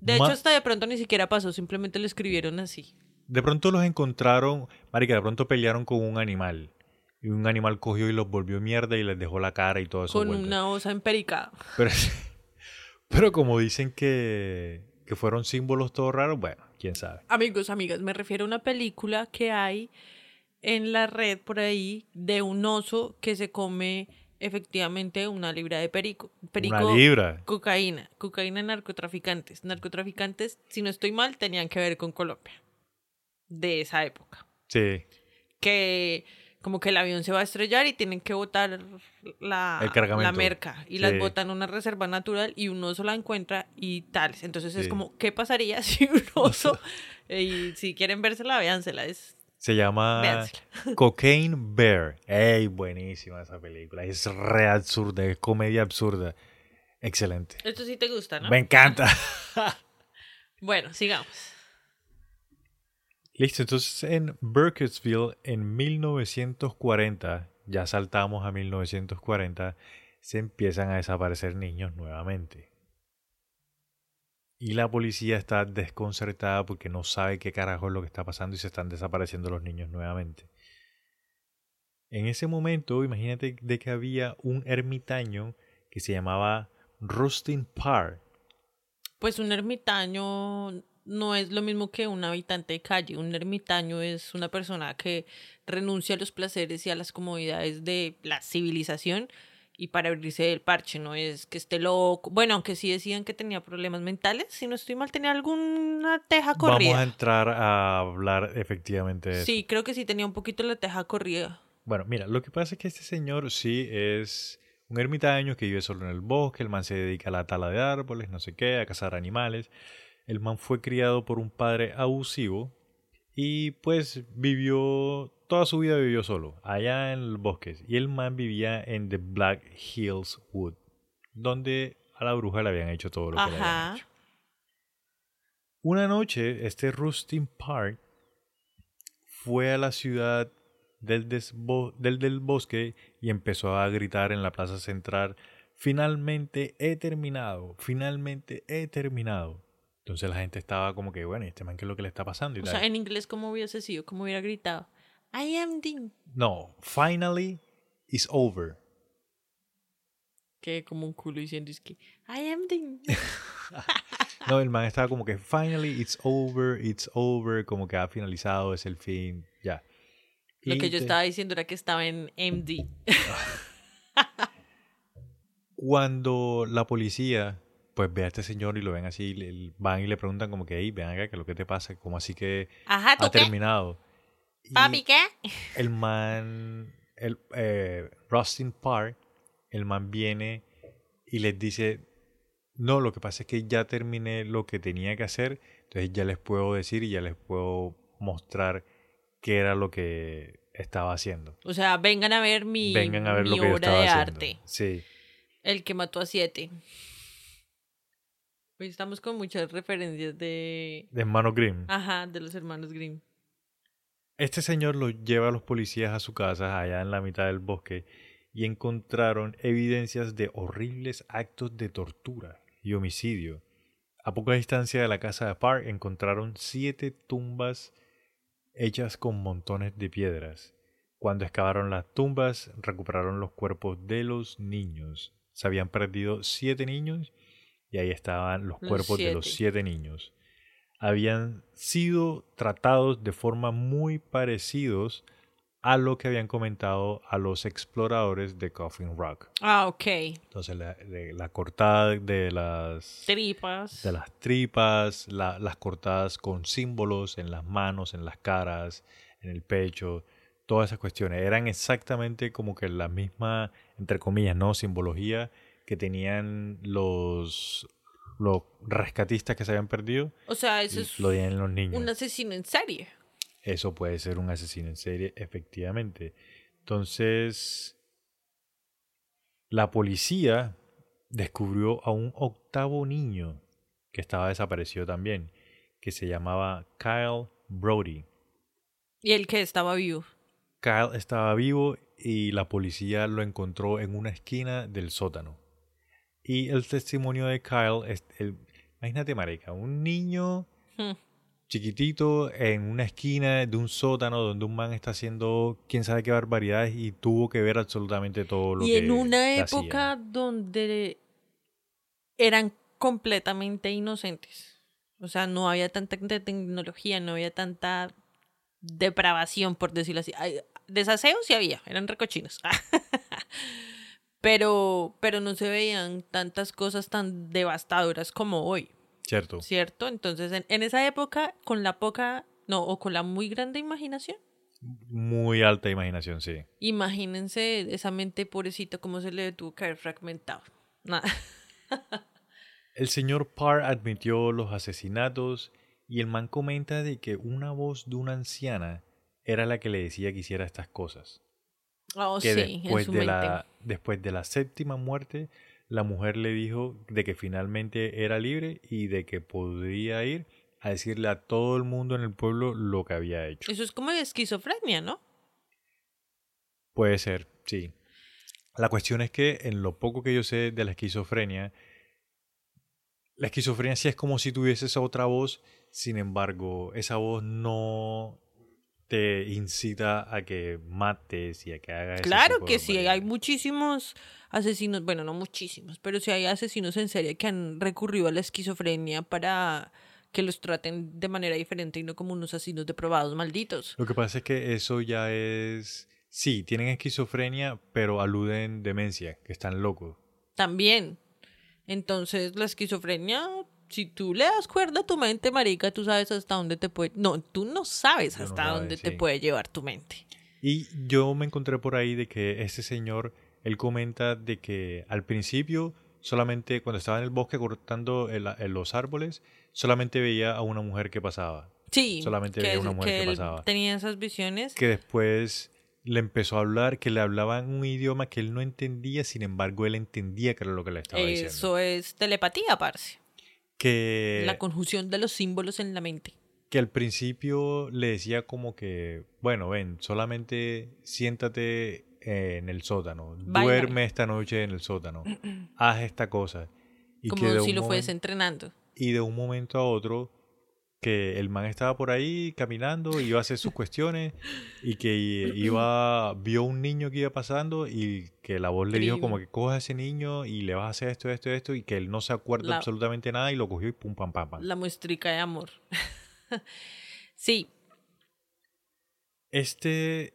De Ma- hecho, hasta de pronto ni siquiera pasó, simplemente lo escribieron así. De pronto los encontraron, marica, de pronto pelearon con un animal. Y un animal cogió y los volvió mierda y les dejó la cara y todo eso. Con una osa empericada. Pero, [laughs] pero como dicen que, que fueron símbolos todos raros, bueno, quién sabe. Amigos, amigas, me refiero a una película que hay en la red por ahí de un oso que se come efectivamente una libra de perico. Perico, Una libra. Cocaína. Cocaína narcotraficantes. Narcotraficantes, si no estoy mal, tenían que ver con Colombia. De esa época. Sí. Que como que el avión se va a estrellar y tienen que botar la, la merca. Y las Sí. botan a una reserva natural y un oso la encuentra y tales. Entonces es Sí. como, ¿qué pasaría [laughs] si un oso... [laughs] y si quieren vérsela, véansela. Es Se llama Véansela. [laughs] Cocaine Bear. ¡Ey! Buenísima esa película. Es re absurda, es comedia absurda. Excelente. Esto sí te gusta, ¿no? Me encanta. [laughs] Bueno, sigamos. Listo, entonces en Burkittsville en 1940, ya saltamos a 1940, se empiezan a desaparecer niños nuevamente. Y la policía está desconcertada porque no sabe qué carajo es lo que está pasando y se están desapareciendo los niños nuevamente. En ese momento, imagínate de que había un ermitaño que se llamaba Rustin Parr. Pues un ermitaño no es lo mismo que un habitante de calle. Un ermitaño es una persona que renuncia a los placeres y a las comodidades de la civilización y para abrirse del parche, no es que esté loco. Bueno, aunque sí decían que tenía problemas mentales, si no estoy mal, tenía alguna teja corrida. Vamos a entrar a hablar efectivamente de eso. Sí, creo que sí tenía un poquito la teja corrida. Bueno, mira, lo que pasa es que este señor sí es un ermitaño que vive solo en el bosque, el man se dedica a la tala de árboles, no sé qué, a cazar animales. El man fue criado por un padre abusivo y pues vivió, toda su vida vivió solo, allá en el bosque. Y el man vivía en The Black Hills Wood, donde a la bruja le habían hecho todo lo que le habían Ajá. hecho. Una noche, este Rustin Park fue a la ciudad del, del, del bosque y empezó a gritar en la plaza central, finalmente he terminado, finalmente he terminado. Entonces la gente estaba como que, bueno, ¿y este man qué es lo que le está pasando? Y O tal. sea, en inglés, ¿cómo hubiese sido? ¿Cómo hubiera gritado? I am the... No, finally it's over. Que como un culo diciendo es que I am the... [laughs] No, el man estaba como que finally it's over, it's over, como que ha finalizado, es el fin, ya. Lo que yo te- estaba diciendo era que estaba en MD. [laughs] Cuando la policía pues ve a este señor y lo ven así, van y le preguntan como que, hey, ven acá, ¿qué es lo que te pasa? ¿Cómo así que Ajá, ¿tú ha terminado? Papi, ¿qué? el man, el eh, Rustin Park, el man viene y les dice, no, lo que pasa es que ya terminé lo que tenía que hacer, entonces ya les puedo decir y ya les puedo mostrar qué era lo que estaba haciendo. O sea, vengan a ver mi, Vengan a ver mi lo que obra estaba de haciendo. arte. Sí. El que mató a siete. Hoy estamos con muchas referencias de... De hermano Grimm. Ajá, de los hermanos Grimm. Este señor lo lleva a los policías a su casa allá en la mitad del bosque y encontraron evidencias de horribles actos de tortura y homicidio. A poca distancia de la casa de Park encontraron siete tumbas hechas con montones de piedras. Cuando excavaron las tumbas, recuperaron los cuerpos de los niños. Se habían perdido siete niños y ahí estaban los Los cuerpos de los siete niños. Habían sido tratados de forma muy parecidos a lo que habían comentado a los exploradores de Coffin Rock. Ah, ok. Entonces, la, de- la cortada de las Tripas. de las tripas, la- las cortadas con símbolos en las manos, en las caras, en el pecho, todas esas cuestiones. Eran exactamente como que la misma, entre comillas, ¿no? Simbología que tenían los, los rescatistas que se habían perdido. O sea, eso es lo tenían los niños. un asesino en serie. Eso puede ser un asesino en serie, efectivamente. Entonces, la policía descubrió a un octavo niño que estaba desaparecido también, que se llamaba Kyle Brody. Y el que estaba vivo. Kyle estaba vivo y la policía lo encontró en una esquina del sótano. Y el testimonio de Kyle es el, imagínate, marica, un niño Hmm. chiquitito en una esquina de un sótano donde un man está haciendo quién sabe qué barbaridades y tuvo que ver absolutamente todo lo Y que en una hacían. época donde eran completamente inocentes. O sea, no había tanta te- tecnología, no había tanta depravación, por decirlo así. Ay, Desaseos sí había, eran recochinos. [laughs] pero, pero no se veían tantas cosas tan devastadoras como hoy, cierto ¿cierto? Entonces, en, en esa época, con la poca, no, o con la muy grande imaginación, muy alta imaginación sí Imagínense esa mente pobrecita como se le tuvo que haber fragmentado. [laughs] Nada. el señor Parr admitió los asesinatos y el man comenta de que una voz de una anciana era la que le decía que hiciera estas cosas Oh, que sí, en después su de mente. la después de la séptima muerte la mujer le dijo de que finalmente era libre y de que podría ir a decirle a todo el mundo en el pueblo lo que había hecho. Eso es como esquizofrenia, ¿no? Puede ser, sí. La cuestión es que en lo poco que yo sé de la esquizofrenia, la esquizofrenia sí es como si tuvieses otra voz, sin embargo, esa voz no te incita a que mates y a que hagas Claro que sí, hay muchísimos asesinos, bueno, no muchísimos, pero sí hay asesinos en serie que han recurrido a la esquizofrenia para que los traten de manera diferente y no como unos asesinos deprobados malditos. Lo que pasa es que eso ya es... Sí, tienen esquizofrenia, pero aluden demencia, que están locos. También. Entonces, la esquizofrenia, si tú le das cuerda a tu mente, marica, tú sabes hasta dónde te puede... No, tú no sabes hasta dónde te puede llevar tu mente. Y yo me encontré por ahí de que este señor, él comenta de que al principio, solamente cuando estaba en el bosque cortando el- el- los árboles, solamente veía a una mujer que pasaba. Sí. Solamente veía es- una mujer que él pasaba. Tenía esas visiones. Que después le empezó a hablar, que le hablaban un idioma que él no entendía, sin embargo él entendía que era lo que le estaba diciendo. Eso es telepatía, parce. Que, La conjunción de los símbolos en la mente. que al principio le decía como que, bueno, ven, solamente siéntate eh, en el sótano, duerme esta noche en el sótano, haz esta cosa. Y como que si lo fuese entrenando. Y de un momento a otro, que el man estaba por ahí caminando, iba a hacer sus cuestiones, y que iba, vio un niño que iba pasando, y que la voz le dijo como que coja a ese niño y le vas a hacer esto, esto, esto, y que él no se acuerda La- absolutamente nada, y lo cogió y pum, pam, pam, pam. La muestrica de amor. [laughs] sí, Este,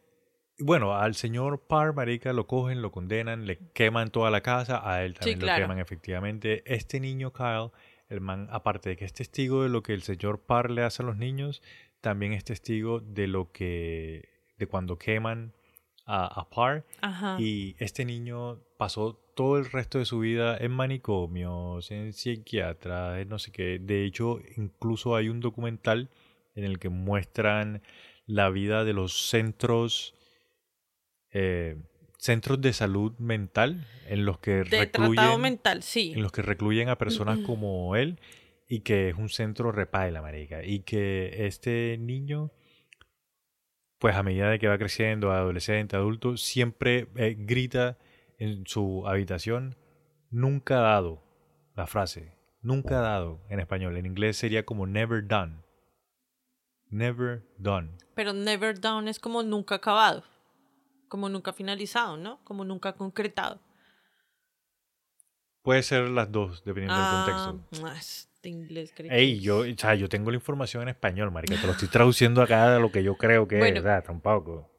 bueno, al señor Parr, marica, lo cogen, lo condenan, le queman toda la casa, a él también claro. lo queman efectivamente. Este niño Kyle, el man, aparte de que es testigo de lo que el señor Parr le hace a los niños, también es testigo de lo que, de cuando queman a, a Parr. ajá. Y este niño pasó todo el resto de su vida en manicomios, en psiquiatras, en no sé qué. De hecho, incluso hay un documental en el que muestran la vida de los centros, eh, centros de salud mental en los que de tratado recluyen, mental, sí. en los que recluyen a personas como él y que es un centro repaila, marica, y que este niño pues a medida de que va creciendo, adolescente, adulto, siempre eh, grita en su habitación, nunca dado, la frase, nunca dado en español, en inglés sería como never done, never done. Pero never down es como nunca acabado. Como nunca finalizado, ¿no? Como nunca concretado. Puede ser las dos, dependiendo Ah, del contexto. ah, este inglés creo Ey, yo, o sea, yo tengo la información en español, marica, te lo estoy traduciendo acá de lo que yo creo que Bueno. es, ¿verdad? Tampoco.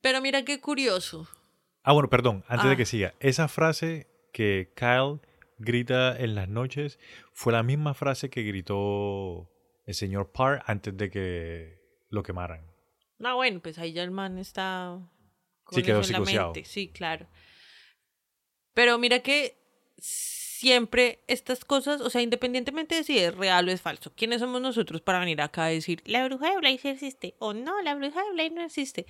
Pero mira qué curioso. Ah, bueno, perdón, antes Ah. de que siga. Esa frase que Kyle grita en las noches fue la misma frase que gritó el señor Parr antes de que lo quemaran. No, bueno, pues ahí ya el man está con Sí, quedó psicoseado. Sí, claro. Pero mira que siempre estas cosas, o sea, independientemente de si es real o es falso, ¿quiénes somos nosotros para venir acá a decir la bruja de Blair sí existe o no, la bruja de Blair no existe?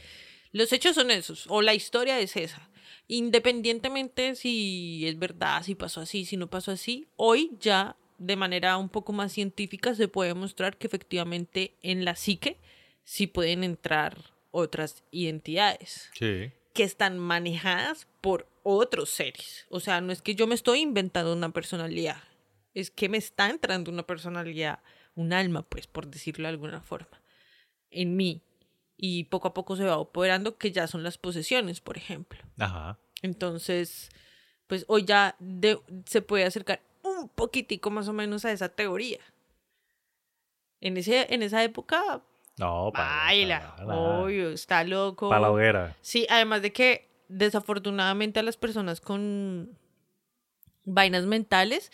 Los hechos son esos, o la historia es esa. Independientemente si es verdad, si pasó así, si no pasó así, hoy ya de manera un poco más científica se puede mostrar que efectivamente en la psique sí pueden entrar otras identidades Sí. que están manejadas por otros seres. O sea, no es que yo me estoy inventando una personalidad, es que me está entrando una personalidad, un alma, pues, por decirlo de alguna forma, en mí. Y poco a poco se va operando, que ya son las posesiones, por ejemplo. Ajá. Entonces, pues hoy ya de- se puede acercar un poquitico más o menos a esa teoría. En, ese, en esa época, No, para. baila, obvio, está loco. Para la hoguera. Sí, además de que desafortunadamente a las personas con vainas mentales,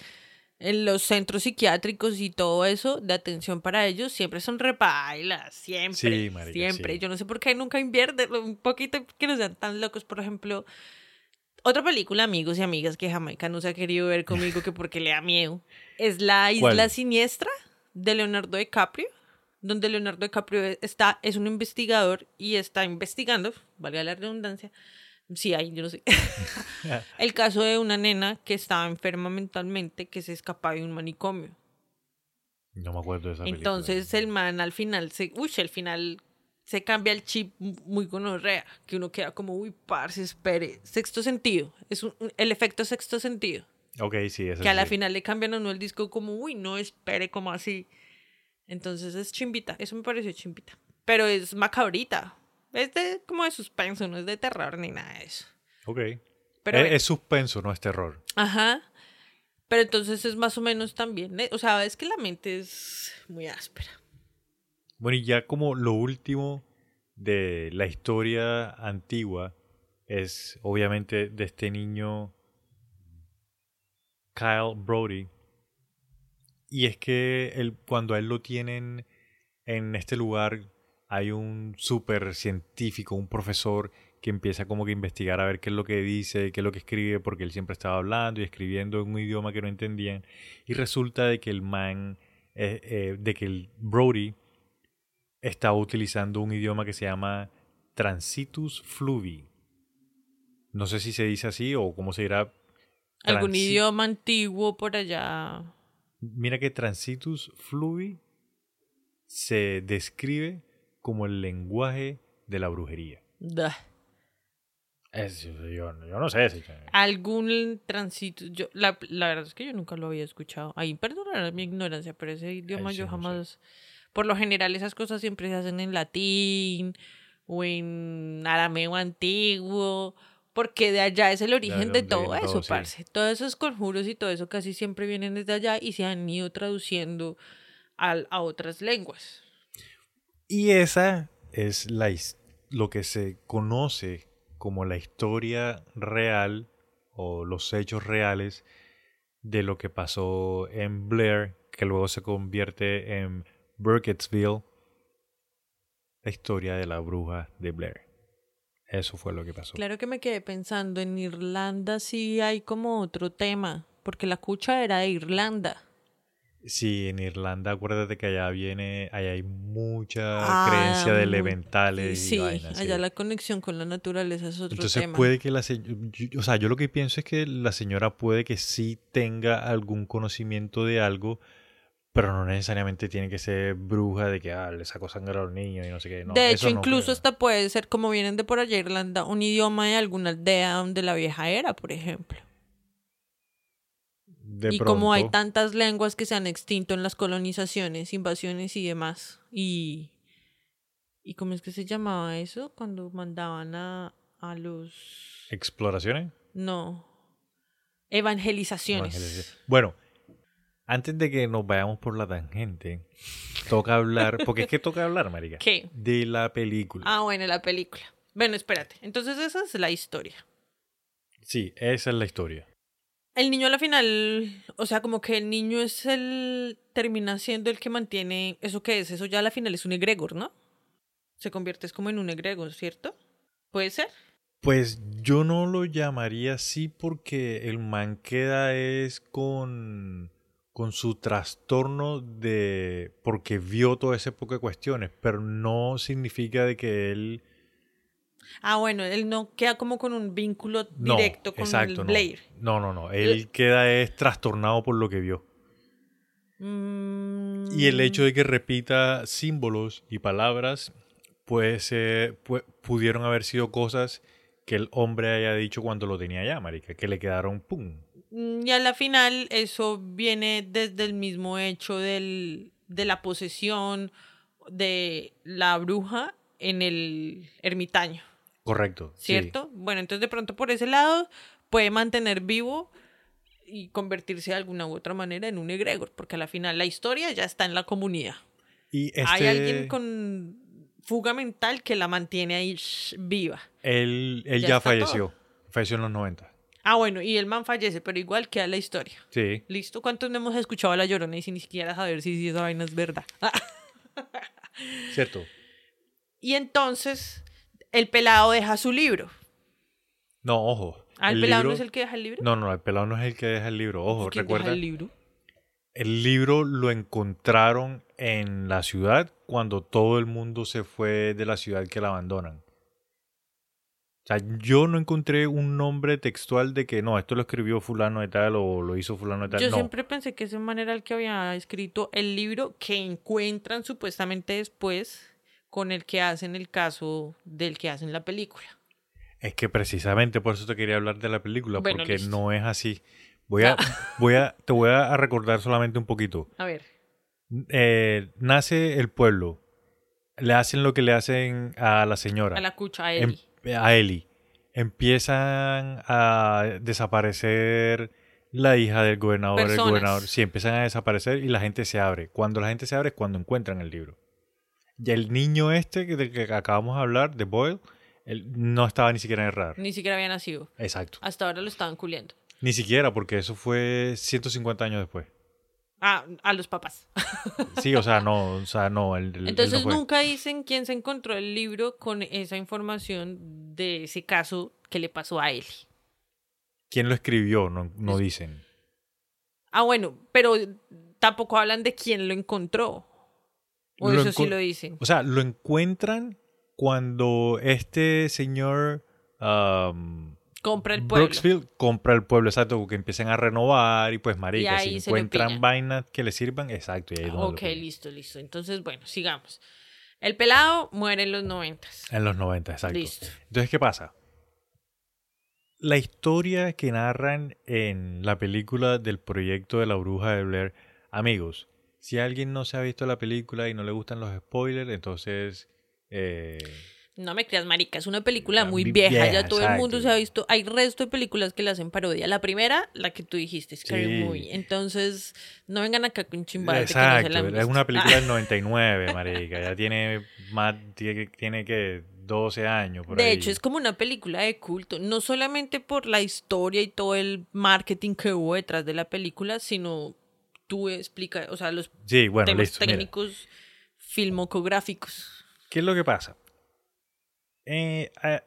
en los centros psiquiátricos y todo eso de atención para ellos siempre son repailas, siempre, Sí, marica, siempre. sí. Yo no sé por qué nunca invierten un poquito que no sean tan locos, por ejemplo. Otra película, amigos y amigas, que Jamaica no se ha querido ver conmigo que porque le da miedo, es La [laughs] Isla ¿Cuál? Siniestra de Leonardo DiCaprio, donde Leonardo DiCaprio está, es un investigador y está investigando, valga la redundancia, sí hay, yo no sé, [laughs] [laughs] el caso de una nena que estaba enferma mentalmente que se escapaba de un manicomio. No me acuerdo de esa película. Entonces el man al final se, uy, al final se cambia el chip muy gonorrea, que uno queda como, uy, parce, espere, sexto sentido, es un- el efecto sexto sentido, Ok, sí, esa que a la sí. final le cambian a uno el disco como, uy, no, espere, como así. Entonces es chimbita, eso me pareció chimbita. Pero es macabrita. Es de, como de suspenso, no es de terror ni nada de eso. Ok. Pero es, es suspenso, no es terror. Ajá. Pero entonces es más o menos también. O sea, es que la mente es muy áspera. Bueno, y ya como lo último de la historia antigua es obviamente de este niño Kyle Brody. Y es que él, cuando a él lo tienen en este lugar, hay un súper científico, un profesor que empieza como que a investigar a ver qué es lo que dice, qué es lo que escribe, porque él siempre estaba hablando y escribiendo en un idioma que no entendían. Y resulta de que el man, eh, eh, de que el Brody estaba utilizando un idioma que se llama Transitus Fluvi. No sé si se dice así o cómo se dirá. Algún idioma antiguo por allá. Mira que Transitus Fluvi se describe como el lenguaje de la brujería. Es- yo, yo no sé. si- Algún tránsito. Yo, la, la verdad es que yo nunca lo había escuchado. Ahí perdonarán mi ignorancia, pero ese idioma Ay, sí, yo no sé. jamás. Por lo general, esas cosas siempre se hacen en latín o en arameo antiguo. Porque de allá es el origen de todo eso, todo, sí. parce. Todos esos conjuros y todo eso casi siempre vienen desde allá y se han ido traduciendo al- a otras lenguas. Y esa es la, lo que se conoce como la historia real o los hechos reales de lo que pasó en Blair, que luego se convierte en Burkittsville, la historia de la bruja de Blair. Eso fue lo que pasó. Claro que me quedé pensando, en Irlanda sí hay como otro tema, porque la cucha era de Irlanda. Sí, en Irlanda, acuérdate que allá viene, allá hay mucha Ah, creencia de muy- elementales sí, y vainas. allá sí. la conexión con la naturaleza es otro Entonces tema. puede que la señora, o sea, yo lo que pienso es que la señora puede que sí tenga algún conocimiento de algo, pero no necesariamente tiene que ser bruja de que ah, le sacó sangre a los niños y no sé qué. No, de hecho, no incluso creo. hasta puede ser, como vienen de por allá Irlanda, un idioma de alguna aldea de la vieja era, por ejemplo. De y como hay tantas lenguas que se han extinto en las colonizaciones, invasiones y demás. Y, ¿y cómo es que se llamaba eso? Cuando mandaban a, a los... exploraciones. No. Evangelizaciones. evangelización. Bueno, antes de que nos vayamos por la tangente, toca hablar, porque es que toca hablar, marica, ¿Qué? de la película. Ah, bueno, la película. Bueno, espérate. Entonces esa es la historia. Sí, esa es la historia. El niño a la final, o sea, como que el niño es el, termina siendo el que mantiene, ¿eso qué es? Eso ya a la final es un egregor, ¿no? Se convierte es como en un egregor, ¿cierto? ¿Puede ser? Pues yo no lo llamaría así porque el man queda es con, con su trastorno de... porque vio todo ese poco de cuestiones, pero no significa de que él... Ah, bueno, él no queda como con un vínculo No, directo con exacto, el. Blair. No, no, no. Él queda es trastornado por lo que vio. Mm, Y el hecho de que repita símbolos y palabras, puede ser, pu- pudieron haber sido cosas que el hombre haya dicho cuando lo tenía allá, marica, que le quedaron pum. Mm, Y a la final eso viene desde el mismo hecho del, de la posesión de la bruja en el ermitaño, Correcto. sí. ¿cierto? Bueno, entonces de pronto por ese lado puede mantener vivo y convertirse de alguna u otra manera en un egregor, porque a la final la historia ya está en la comunidad. Y este, Hay alguien con fuga mental que la mantiene ahí shh, viva. Él, él Ya falleció. Falleció en los 90. Ah, bueno, y el man fallece, pero igual queda la historia. Sí. ¿Listo? ¿Cuántos no hemos escuchado a la llorona y sin ni siquiera saber si, si esa vaina es verdad? [laughs] Cierto. y entonces el pelado deja su libro. No, ojo. Ah, el, pelado no es el que deja el libro. No, no, el pelado no es el que deja el libro. Ojo, ¿Quién deja recuerda. el libro? El libro lo encontraron en la ciudad cuando todo el mundo se fue de la ciudad que la abandonan. O sea, yo no encontré un nombre textual de que no, esto lo escribió fulano de tal o lo hizo fulano de tal. Yo no, siempre pensé que ese man era el que había escrito el libro que encuentran supuestamente después con el que hacen el caso del que hacen la película. es que precisamente por eso te quería hablar de la película, Bueno, porque listo. no es así. Voy a, [laughs] voy a, te voy a recordar solamente un poquito. A ver. eh, nace el pueblo, le hacen lo que le hacen a la señora, A la cucha, a em- Eli. A Eli. Empiezan a desaparecer la hija del gobernador, el Personas. gobernador. Sí, empiezan a desaparecer y la gente se abre. Cuando la gente se abre es cuando encuentran el libro. Y el niño este del que acabamos de hablar, de Boyle, él no estaba ni siquiera en el radar. Ni siquiera había nacido. Exacto. Hasta ahora lo estaban culiendo. Ni siquiera, porque eso fue 150 años después. A los papás. [laughs] Sí, o sea, no, o sea, no. él- él- él Entonces no nunca dicen quién se encontró el libro con esa información de ese caso que le pasó a Eli. ¿Quién lo escribió? No, no dicen. Ah, bueno, pero tampoco hablan de quién lo encontró. O Lo eso sí lo dicen. O sea, lo encuentran cuando este señor um, Compra el pueblo. Brooksfield compra el pueblo, exacto, porque empiezan a renovar y pues marica, ahí si encuentran vainas que le sirvan, exacto. Y ahí Ok, listo, listo. Entonces, bueno, sigamos. El pelado muere en los noventas. En los 90, exacto. Listo. Entonces, ¿qué pasa? La historia que narran en la película del proyecto de la bruja de Blair, amigos, si alguien no se ha visto la película y no le gustan los spoilers, entonces... eh, No me creas, marica, es una película muy vi- vieja, vieja, ya todo el mundo se ha visto. Hay resto de películas que le hacen parodia. La primera, la que tú dijiste, Scary Sí. Movie. Entonces, no vengan acá con que no se Exacto, la han es una película Ah, del [laughs] 99, marica, ya tiene más, tiene, tiene que 12 años por de ahí. hecho, es como una película de culto, no solamente por la historia y todo el marketing que hubo detrás de la película, sino tú explica, o sea, los Sí, bueno, temas listo. mira. técnicos filmocográficos. ¿Qué es lo que pasa? Eh, eh,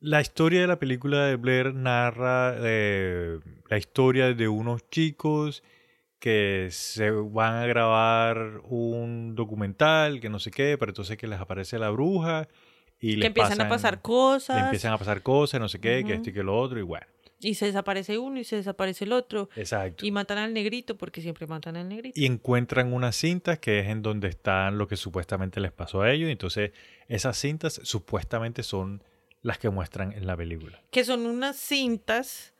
la historia de la película de Blair narra eh, la historia de unos chicos que se van a grabar un documental, que no sé qué, pero entonces que les aparece la bruja y Que les empiezan a pasar cosas. le empiezan a pasar cosas, no sé qué, que esto y que lo otro, y bueno. Y se desaparece uno y se desaparece el otro. Exacto. Y matan al negrito porque siempre matan al negrito. y encuentran unas cintas que es en donde están lo que supuestamente les pasó a ellos. Entonces, esas cintas supuestamente son las que muestran en la película. Que son unas cintas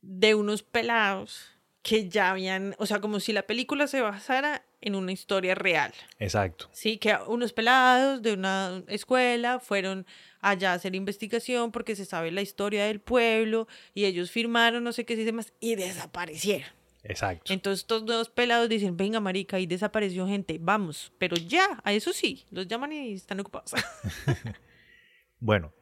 de unos pelados que ya habían, o sea, como si la película se basara en una historia real. Exacto. Sí, que unos pelados de una escuela fueron allá a hacer investigación porque se sabe la historia del pueblo y ellos firmaron no sé qué y demás y desaparecieron. Exacto. Entonces estos dos pelados dicen, venga marica, ahí desapareció gente, vamos, pero ya, a eso sí, los llaman y están ocupados. [laughs] Bueno,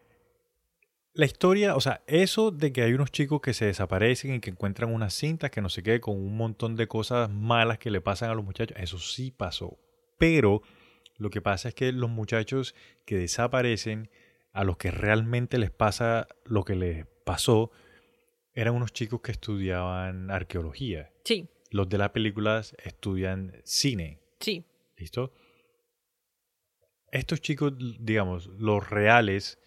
la historia, o sea, eso de que hay unos chicos que se desaparecen y que encuentran unas cintas que no sé qué, con un montón de cosas malas que le pasan a los muchachos, eso sí pasó. Pero lo que pasa es que los muchachos que desaparecen, a los que realmente les pasa lo que les pasó, eran unos chicos que estudiaban arqueología. sí, Los de las películas estudian cine. sí, ¿Listo? Estos chicos, digamos, los reales,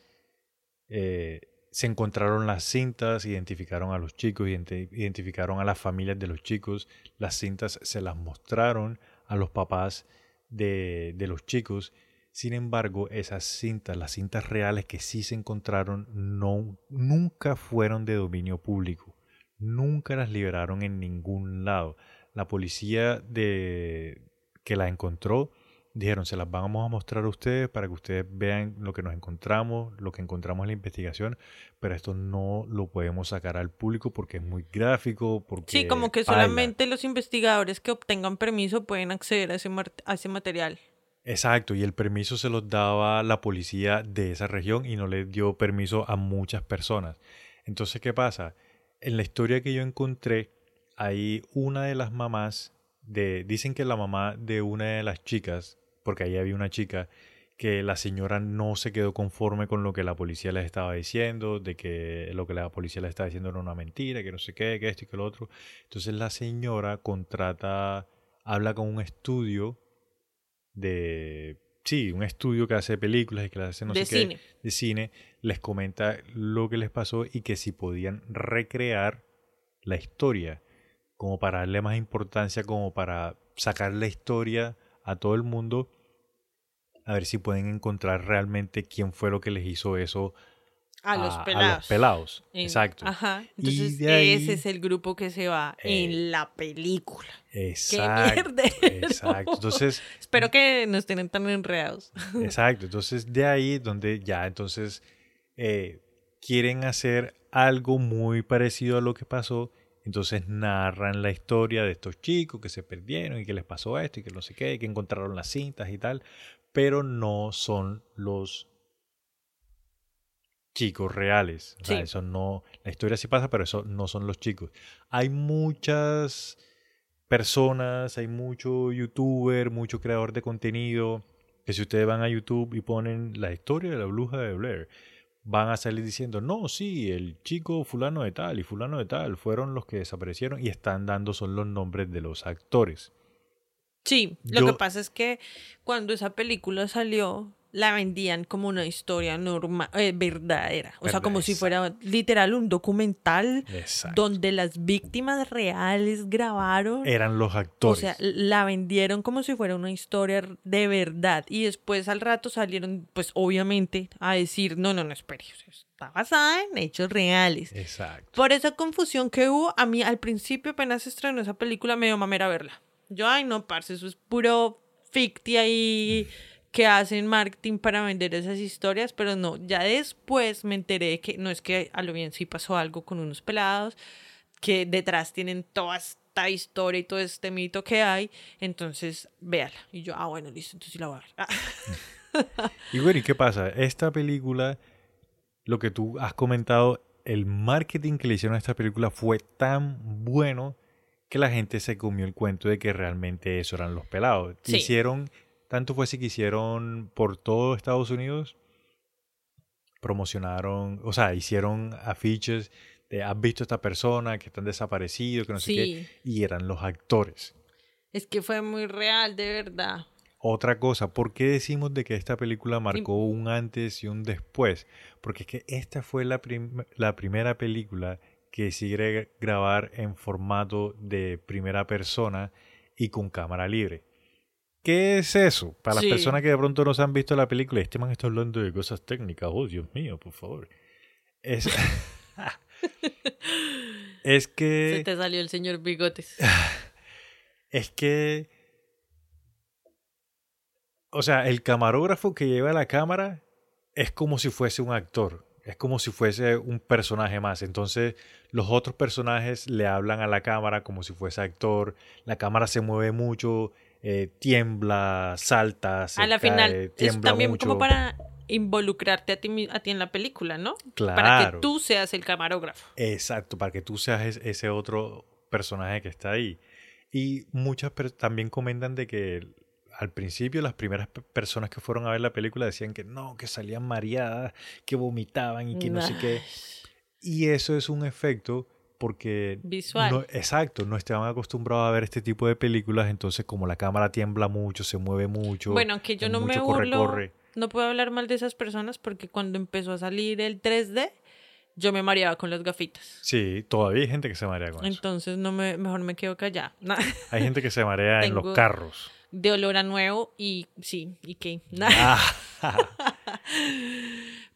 eh, se encontraron las cintas, identificaron a los chicos, identi- identificaron a las familias de los chicos, las cintas se las mostraron a los papás de, de los chicos. Sin embargo, esas cintas, las cintas reales que sí se encontraron, no, nunca fueron de dominio público. Nunca las liberaron en ningún lado. La policía de, que las encontró dijeron, se las vamos a mostrar a ustedes para que ustedes vean lo que nos encontramos, lo que encontramos en la investigación, pero esto no lo podemos sacar al público porque es muy gráfico, porque sí, como que paila". solamente los investigadores que obtengan permiso pueden acceder a ese, a ese material. Exacto, y el permiso se los daba la policía de esa región y no le dio permiso a muchas personas. Entonces, ¿qué pasa? En la historia que yo encontré, hay una de las mamás de, dicen que la mamá de una de las chicas, porque ahí había una chica, que la señora no se quedó conforme con lo que la policía les estaba diciendo, de que lo que la policía les estaba diciendo era una mentira, que no sé qué, que esto y que lo otro. Entonces la señora contrata, habla con un estudio de, sí, un estudio que hace películas y que hace no De sé qué, cine. de cine, les comenta lo que les pasó y que si podían recrear la historia, como para darle más importancia, como para sacar la historia a todo el mundo, a ver si pueden encontrar realmente quién fue lo que les hizo eso A los a pelados. los pelados. En- Exacto. Ajá. Entonces, de ahí- ese es el grupo que se va Eh, en la película. Exacto. mierdero! Exacto. Entonces, Espero que no estén tan enredados. Exacto, entonces de ahí es donde ya entonces eh, quieren hacer algo muy parecido a lo que pasó, entonces narran la historia de estos chicos que se perdieron y que les pasó esto y que no sé qué, y que encontraron las cintas y tal, pero no son los chicos reales. O sea, Sí. eso no, la historia sí pasa, pero eso no son los chicos. Hay muchas personas, hay mucho youtuber, mucho creador de contenido, que si ustedes van a YouTube y ponen la historia de la bruja de Blair, van a salir diciendo, no, sí, el chico fulano de tal y fulano de tal fueron los que desaparecieron y están dando son los nombres de los actores. Sí, lo Yo- que pasa es que cuando esa película salió, la vendían como una historia normal, verdadera. O sea, como si fuera literal un documental Exacto. donde las víctimas reales grabaron. Eran los O actores. sea, la vendieron como si fuera una historia de verdad. Y después al rato salieron, pues obviamente, a decir, no, no, no, espere, o está basada en hechos reales. Exacto. Por esa confusión que hubo, a mí al principio apenas estrenó esa película, me dio mamera verla. Yo, ay, no, parce, eso es puro ficti ahí que hacen marketing para vender esas historias, pero no, ya después me enteré que no es que a lo bien sí pasó algo con unos pelados, que detrás tienen toda esta historia y todo este mito que hay, entonces véala. Y yo, ah, bueno, listo, entonces sí la voy a ver. Ah. [laughs] Y bueno, ¿y qué pasa? Esta película, lo que tú has comentado, el marketing que le hicieron a esta película fue tan bueno que la gente se comió el cuento de que realmente eso eran los pelados. Sí. Hicieron, tanto fue así que hicieron por todo Estados Unidos, promocionaron, o sea, hicieron afiches de has visto a esta persona que están desaparecidos, que no sé qué, y eran los actores. Es que fue muy real, de verdad. Otra cosa, ¿por qué decimos de que esta película marcó un antes y un después? Porque es que esta fue la, prim- la primera película que sigue grabar en formato de primera persona y con cámara libre. ¿Qué es eso? Para Sí. las personas que de pronto no se han visto la película, este man está hablando de cosas técnicas. Oh, Dios mío, por favor. Es, [laughs] es que... Se te salió el señor Bigotes. [sighs] Es que. O sea, el camarógrafo que lleva la cámara es como si fuese un actor. Es como si fuese un personaje más. Entonces, los otros personajes le hablan a la cámara como si fuese actor. La cámara se mueve mucho, eh, tiembla, salta, se a la cae, final es tiembla también mucho. como para involucrarte a ti, a ti en la película, ¿no? Para que Claro. tú seas el camarógrafo. Exacto, para que tú seas es- ese otro personaje que está ahí. Y muchas también comentan de que al principio las primeras pe- personas que fueron a ver la película decían que no, que salían mareadas, que vomitaban y que no sé qué. Y eso es un efecto porque... Visual. no- exacto, no estaban acostumbrados a ver este tipo de películas, entonces como la cámara tiembla mucho, se mueve mucho. Bueno, que yo no me corre, burlo, corre. no puedo hablar mal de esas personas porque cuando empezó a salir el 3D, yo me mareaba con las gafitas. Sí, todavía hay gente que se marea con eso. Entonces no me, mejor me quedo callada. [laughs] Hay gente que se marea en los carros. De olor a nuevo y sí, y qué. [laughs] Ah, [laughs]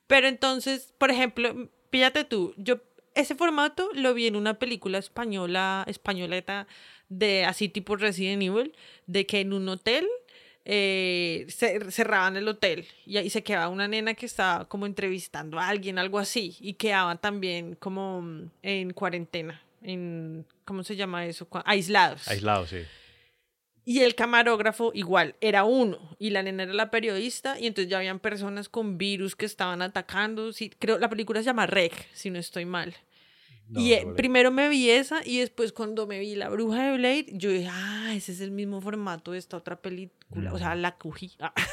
Pero entonces, por ejemplo, píllate tú, yo ese formato lo vi en una película española, españoleta, de así tipo Resident Evil, de que en un hotel eh, se- cerraban el hotel y ahí se quedaba una nena que estaba como entrevistando a alguien, algo así, y quedaban también como en cuarentena, en, ¿cómo se llama eso? Aislados. aislado, sí. Y el camarógrafo igual, era uno. Y la nena era la periodista. Y entonces ya habían personas con virus que estaban atacando. Sí, creo la película se llama Rec, si no estoy mal. No, y no eh, primero me vi esa y después cuando me vi La Bruja de Blade, yo dije, ah, ese es el mismo formato de esta otra película. O sea, la cogí. Ah. [laughs]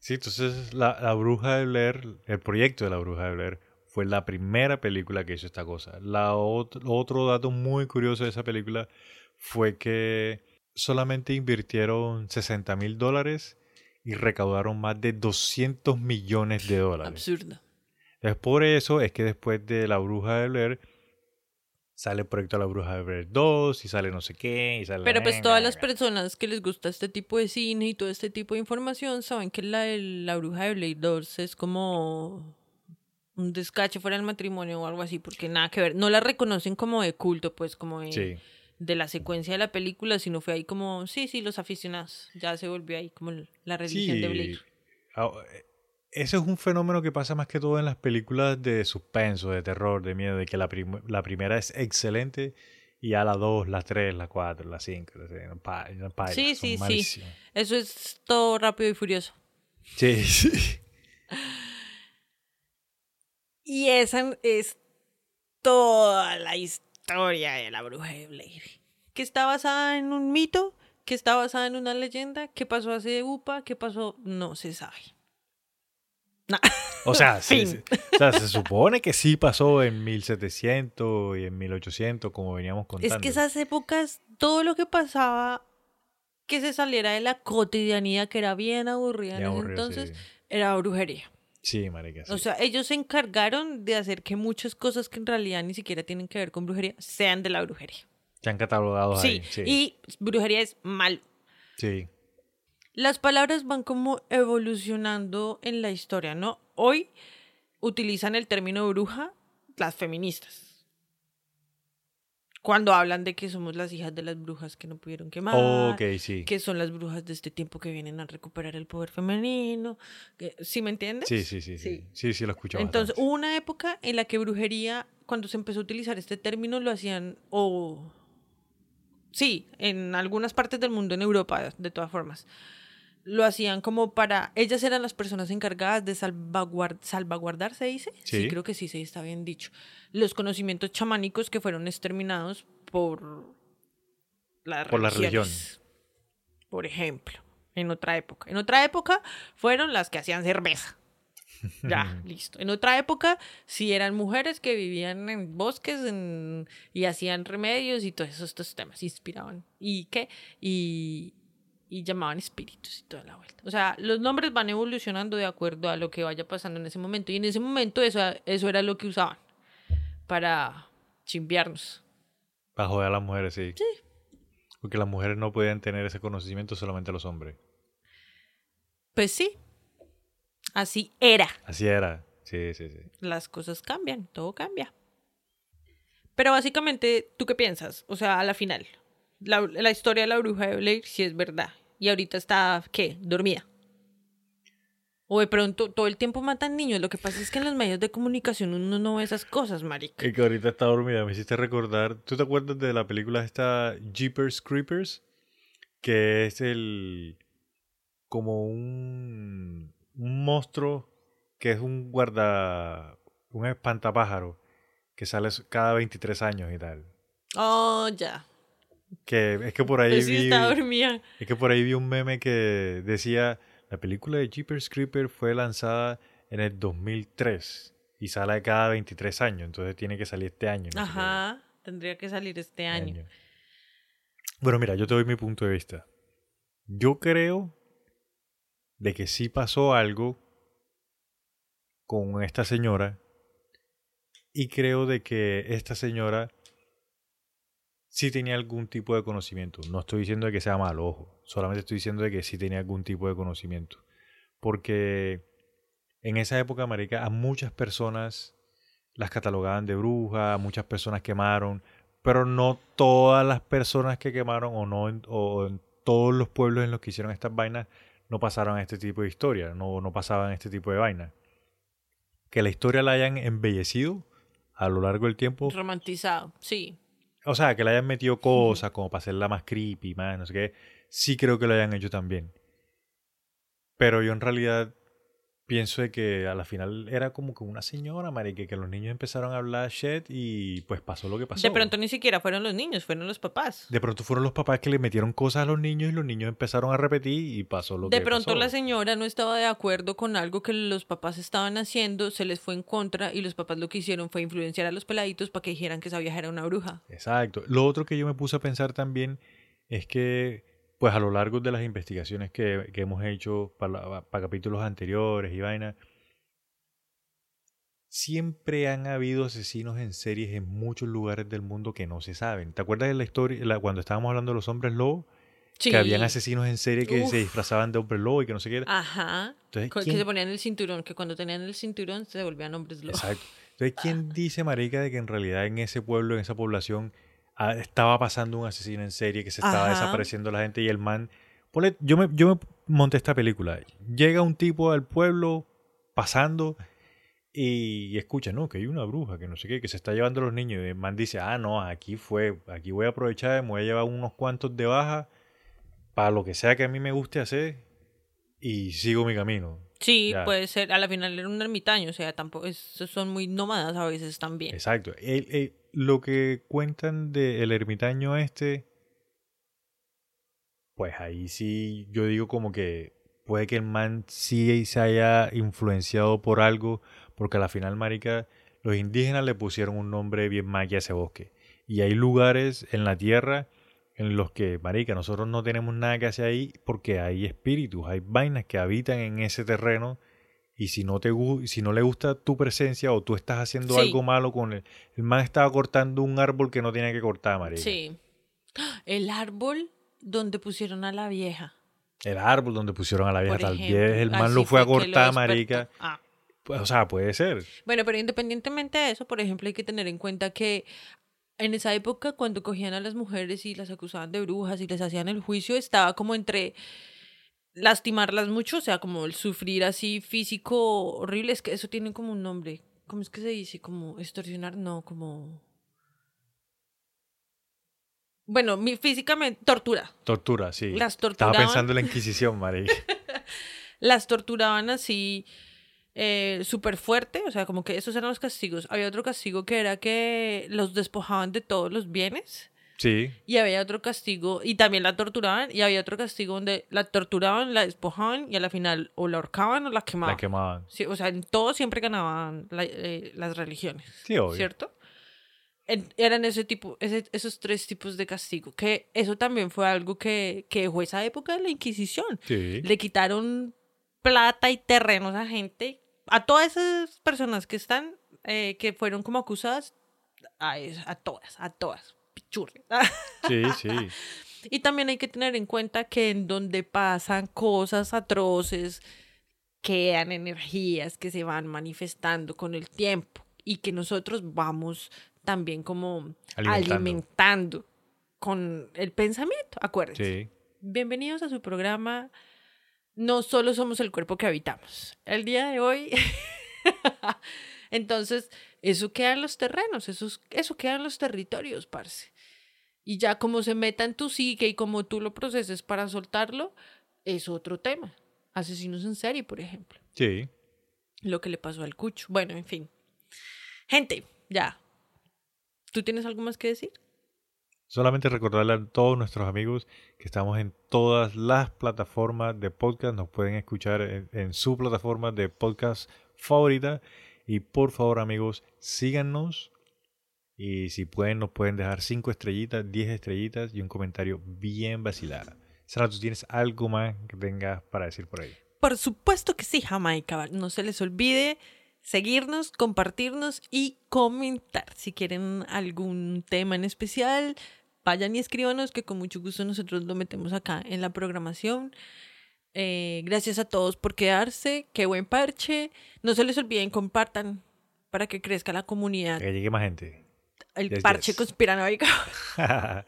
Sí, entonces la, la Bruja de Blair, el proyecto de la Bruja de Blair fue la primera película que hizo esta cosa. La ot- otro dato muy curioso de esa película fue que solamente invirtieron 60 mil dólares y recaudaron más de 200 millones de dólares. Absurdo. Es por eso es que después de La Bruja de Blair sale el proyecto de La Bruja de Blair 2 y sale no sé qué y sale Pero pues todas las personas que les gusta este tipo de cine y todo este tipo de información saben que la de La Bruja de Blade 2 es como un descache fuera del matrimonio o algo así, porque nada que ver. No la reconocen como de culto, pues, como de, Sí. de la secuencia de la película, sino fue ahí como, sí, sí, los aficionados. Ya se volvió ahí como la religión de Blair. Ese es un fenómeno que pasa más que todo en las películas de suspenso, de terror, de miedo, de que la, prim- la primera es excelente y a la 2, la 3, la 4, la 5, la 6, no pa- no paila, Sí, son sí, sí. Eso es todo rápido y furioso. Sí, [laughs] sí. Y esa es toda la historia de la bruja de Blair. Que está basada en un mito, que está basada en una leyenda, que pasó hace UPA, que pasó, no se sabe. Nah. O sea, [laughs] sí. O sea, se supone que sí pasó en 1700 y en 1800, como veníamos contando. Es que esas épocas, todo lo que pasaba que se saliera de la cotidianidad, que era bien aburrida en Bien aburrido, entonces, sí. era brujería. Sí, marica, sí. O sea, ellos se encargaron de hacer que muchas cosas que en realidad ni siquiera tienen que ver con brujería sean de la brujería. Se han catalogado Sí, ahí. Sí, y brujería es mal. sí. Las palabras van como evolucionando en la historia, ¿no? Hoy utilizan el término bruja las feministas. Cuando hablan de que somos las hijas de las brujas que no pudieron quemar, ok, sí. que son las brujas de este tiempo que vienen a recuperar el poder femenino. que- ¿Sí me entiendes? Sí, sí, sí, sí. Sí, sí, lo escucho Entonces, hubo una época en la que brujería, cuando se empezó a utilizar este término, lo hacían, o sí, en algunas partes del mundo, en Europa, de todas formas, lo hacían como para, ellas eran las personas encargadas de salvaguard, salvaguardar, ¿se dice? Sí. creo que sí, sí, está bien dicho. Los conocimientos chamánicos que fueron exterminados por la Por la religión. Por ejemplo, en otra época. En otra época fueron las que hacían cerveza. [laughs] Ya, listo. En otra época, sí eran mujeres que vivían en bosques en- y hacían remedios y todos estos temas, inspiraban. ¿Y qué? Y, y llamaban espíritus y toda la vuelta. O sea, los nombres van evolucionando de acuerdo a lo que vaya pasando en ese momento. Y en ese momento eso, eso era lo que usaban para chimbearnos. Para joder a las mujeres, sí. Sí. Porque las mujeres no podían tener ese conocimiento, solamente los hombres. Pues sí, así era. Así era. Sí, sí, sí. las cosas cambian, todo cambia. Pero básicamente, ¿tú qué piensas? O sea, a la final, la, la historia de la bruja de Blair sí es verdad. Y ahorita está, ¿qué? Dormida. O de pronto, todo el tiempo matan niños. Lo que pasa es que en los medios de comunicación uno no ve esas cosas, marica. Y que ahorita está dormida. Me hiciste recordar. ¿Tú te acuerdas de la película esta Jeepers Creepers? Que es el. como un. un monstruo que es un guarda. un espantapájaro que sale cada 23 años y tal. Oh, ya. Que es que por ahí vi. Es que por ahí vi un meme que decía, la película de Jeepers Creepers fue lanzada en el 2003 y sale cada 23 años, entonces tiene que salir este año. no Ajá. Tendría que salir este año. Bueno, mira, yo te doy mi punto de vista. Yo creo de que sí pasó algo con esta señora y creo de que esta señora sí tenía algún tipo de conocimiento. No estoy diciendo de que sea malo, ojo. Solamente estoy diciendo de que sí tenía algún tipo de conocimiento. Porque en esa época, marica, a muchas personas las catalogaban de brujas, a muchas personas quemaron, pero no todas las personas que quemaron o no en, o en todos los pueblos en los que hicieron estas vainas no pasaron a este tipo de historia, no, no pasaban este tipo de vainas. Que la historia la hayan embellecido a lo largo del tiempo, Romantizado, sí. O sea, que le hayan metido cosas como para hacerla más creepy, más no sé qué, sí creo que lo hayan hecho también. Pero yo en realidad pienso de que a la final era como que una señora, marica, que los niños empezaron a hablar shit y pues pasó lo que pasó. De pronto ni siquiera fueron los niños, fueron los papás. De pronto fueron los papás que le metieron cosas a los niños y los niños empezaron a repetir y pasó lo De que pronto pasó. la señora no estaba de acuerdo con algo que los papás estaban haciendo, se les fue en contra y los papás lo que hicieron fue influenciar a los peladitos para que dijeran que esa vieja era una bruja. Exacto. Lo otro que yo me puse a pensar también es que, pues a lo largo de las investigaciones que, que hemos hecho para, para capítulos anteriores y vaina, siempre han habido asesinos en series en muchos lugares del mundo que no se saben. ¿Te acuerdas de la historia, la- cuando estábamos hablando de los hombres lobos? Sí. Que habían asesinos en serie que Uf. se disfrazaban de hombre lobo y que no sé qué. Ajá. Entonces, Que ¿quién- se ponían el cinturón, que cuando tenían el cinturón se volvían hombres lobos. Exacto. Entonces, ¿quién dice, marica, de que en realidad en ese pueblo, en esa población, estaba pasando un asesino en serie, que se estaba Ajá. desapareciendo la gente y el man... Ponle- yo, me, yo me monté esta película. Llega un tipo al pueblo pasando y, escucha, no, que hay una bruja, que no sé qué, que se está llevando a los niños. Y el man dice, ah, no, aquí fue, aquí voy a aprovechar, me voy a llevar unos cuantos de baja para lo que sea que a mí me guste hacer y sigo mi camino. Sí, Ya. puede ser. A la final era un ermitaño, o sea, tampoco es- son muy nómadas a veces también. Exacto. El- el- lo que cuentan del ermitaño este, pues ahí sí yo digo como que puede que el man sí se haya influenciado por algo, porque a la final, marica, los indígenas le pusieron un nombre bien maqui a ese bosque. Y hay lugares en la tierra en los que, marica, nosotros no tenemos nada que hacer ahí porque hay espíritus, hay vainas que habitan en ese terreno y si no te si no le gusta tu presencia o tú estás haciendo Sí. algo malo con él, el man estaba cortando un árbol que no tenía que cortar, marica. Sí. [gasps] El árbol donde pusieron a la vieja. El árbol donde pusieron a la vieja, por tal ejemplo. vez el man Así lo fue a cortar, marica. Ah. O sea, puede ser. Bueno, pero independientemente de eso, por ejemplo, hay que tener en cuenta que en esa época, cuando cogían a las mujeres y las acusaban de brujas y les hacían el juicio, estaba como entre lastimarlas mucho, o sea, como el sufrir así físico horrible, es que eso tiene como un nombre. ¿Cómo es que se dice? Como extorsionar, no, como... Bueno, mi- físicamente, tortura. Tortura, sí. Las Estaba torturaban. pensando en la Inquisición, [laughs] marica. las torturaban así eh, súper fuerte, o sea, como que esos eran los castigos. Había otro castigo que era que los despojaban de todos los bienes Sí, y había otro castigo, y también la torturaban, y había otro castigo donde la torturaban, la despojaban y a la final o la ahorcaban o la quemaban. la quemaban. Sí, o sea, en todo siempre ganaban la- eh, las religiones. Sí, obvio. ¿Cierto? En- eran ese tipo, ese- esos tres tipos de castigo. Que eso también fue algo que, que dejó esa época de la Inquisición. Sí. Le quitaron plata y terrenos a gente, a todas esas personas que están, eh, que fueron como acusadas, a todas, a todas, pichurri. Sí, [laughs] sí. y también hay que tener en cuenta que en donde pasan cosas atroces, quedan energías que se van manifestando con el tiempo y que nosotros vamos también como Alimentando. alimentando, con el pensamiento, acuérdense. Sí. Bienvenidos a su programa No solo somos el cuerpo que habitamos. El día de hoy, [laughs] entonces, eso queda en los terrenos, eso, es- eso queda en los territorios, parce. Y ya como se meta en tu psique y como tú lo proceses para soltarlo, es otro tema. Asesinos en serie, por ejemplo. Sí. Lo que le pasó al cucho. Bueno, en fin. Gente, ya. ¿Tú tienes algo más que decir? Solamente recordarle a todos nuestros amigos que estamos en todas las plataformas de podcast. Nos pueden escuchar en, en su plataforma de podcast favorita. Y por favor, amigos, síganos. Y si pueden, nos pueden dejar 5 estrellitas, 10 estrellitas y un comentario bien vacilado. Sara, ¿tú tienes algo más que tengas para decir por ahí? Por supuesto que sí, Jamaica. No se les olvide seguirnos, compartirnos y comentar. Si quieren algún tema en especial, vayan y escríbanos que con mucho gusto nosotros lo metemos acá en la programación. Eh, gracias a todos por quedarse. Qué buen parche. No se les olviden, compartan para que crezca la comunidad. Que llegue más gente. El yes, parche yes. conspiranoico. [laughs]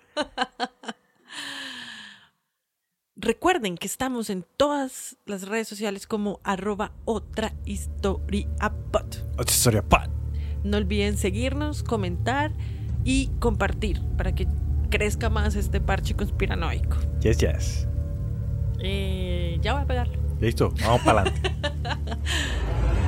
Recuerden que estamos en todas las redes sociales como arroba otra historia pod. Otra historia, pat. No olviden seguirnos, comentar y compartir para que crezca más este parche conspiranoico. Yes, yes. Eh, ya voy a pegarlo. Listo, vamos para adelante. [laughs]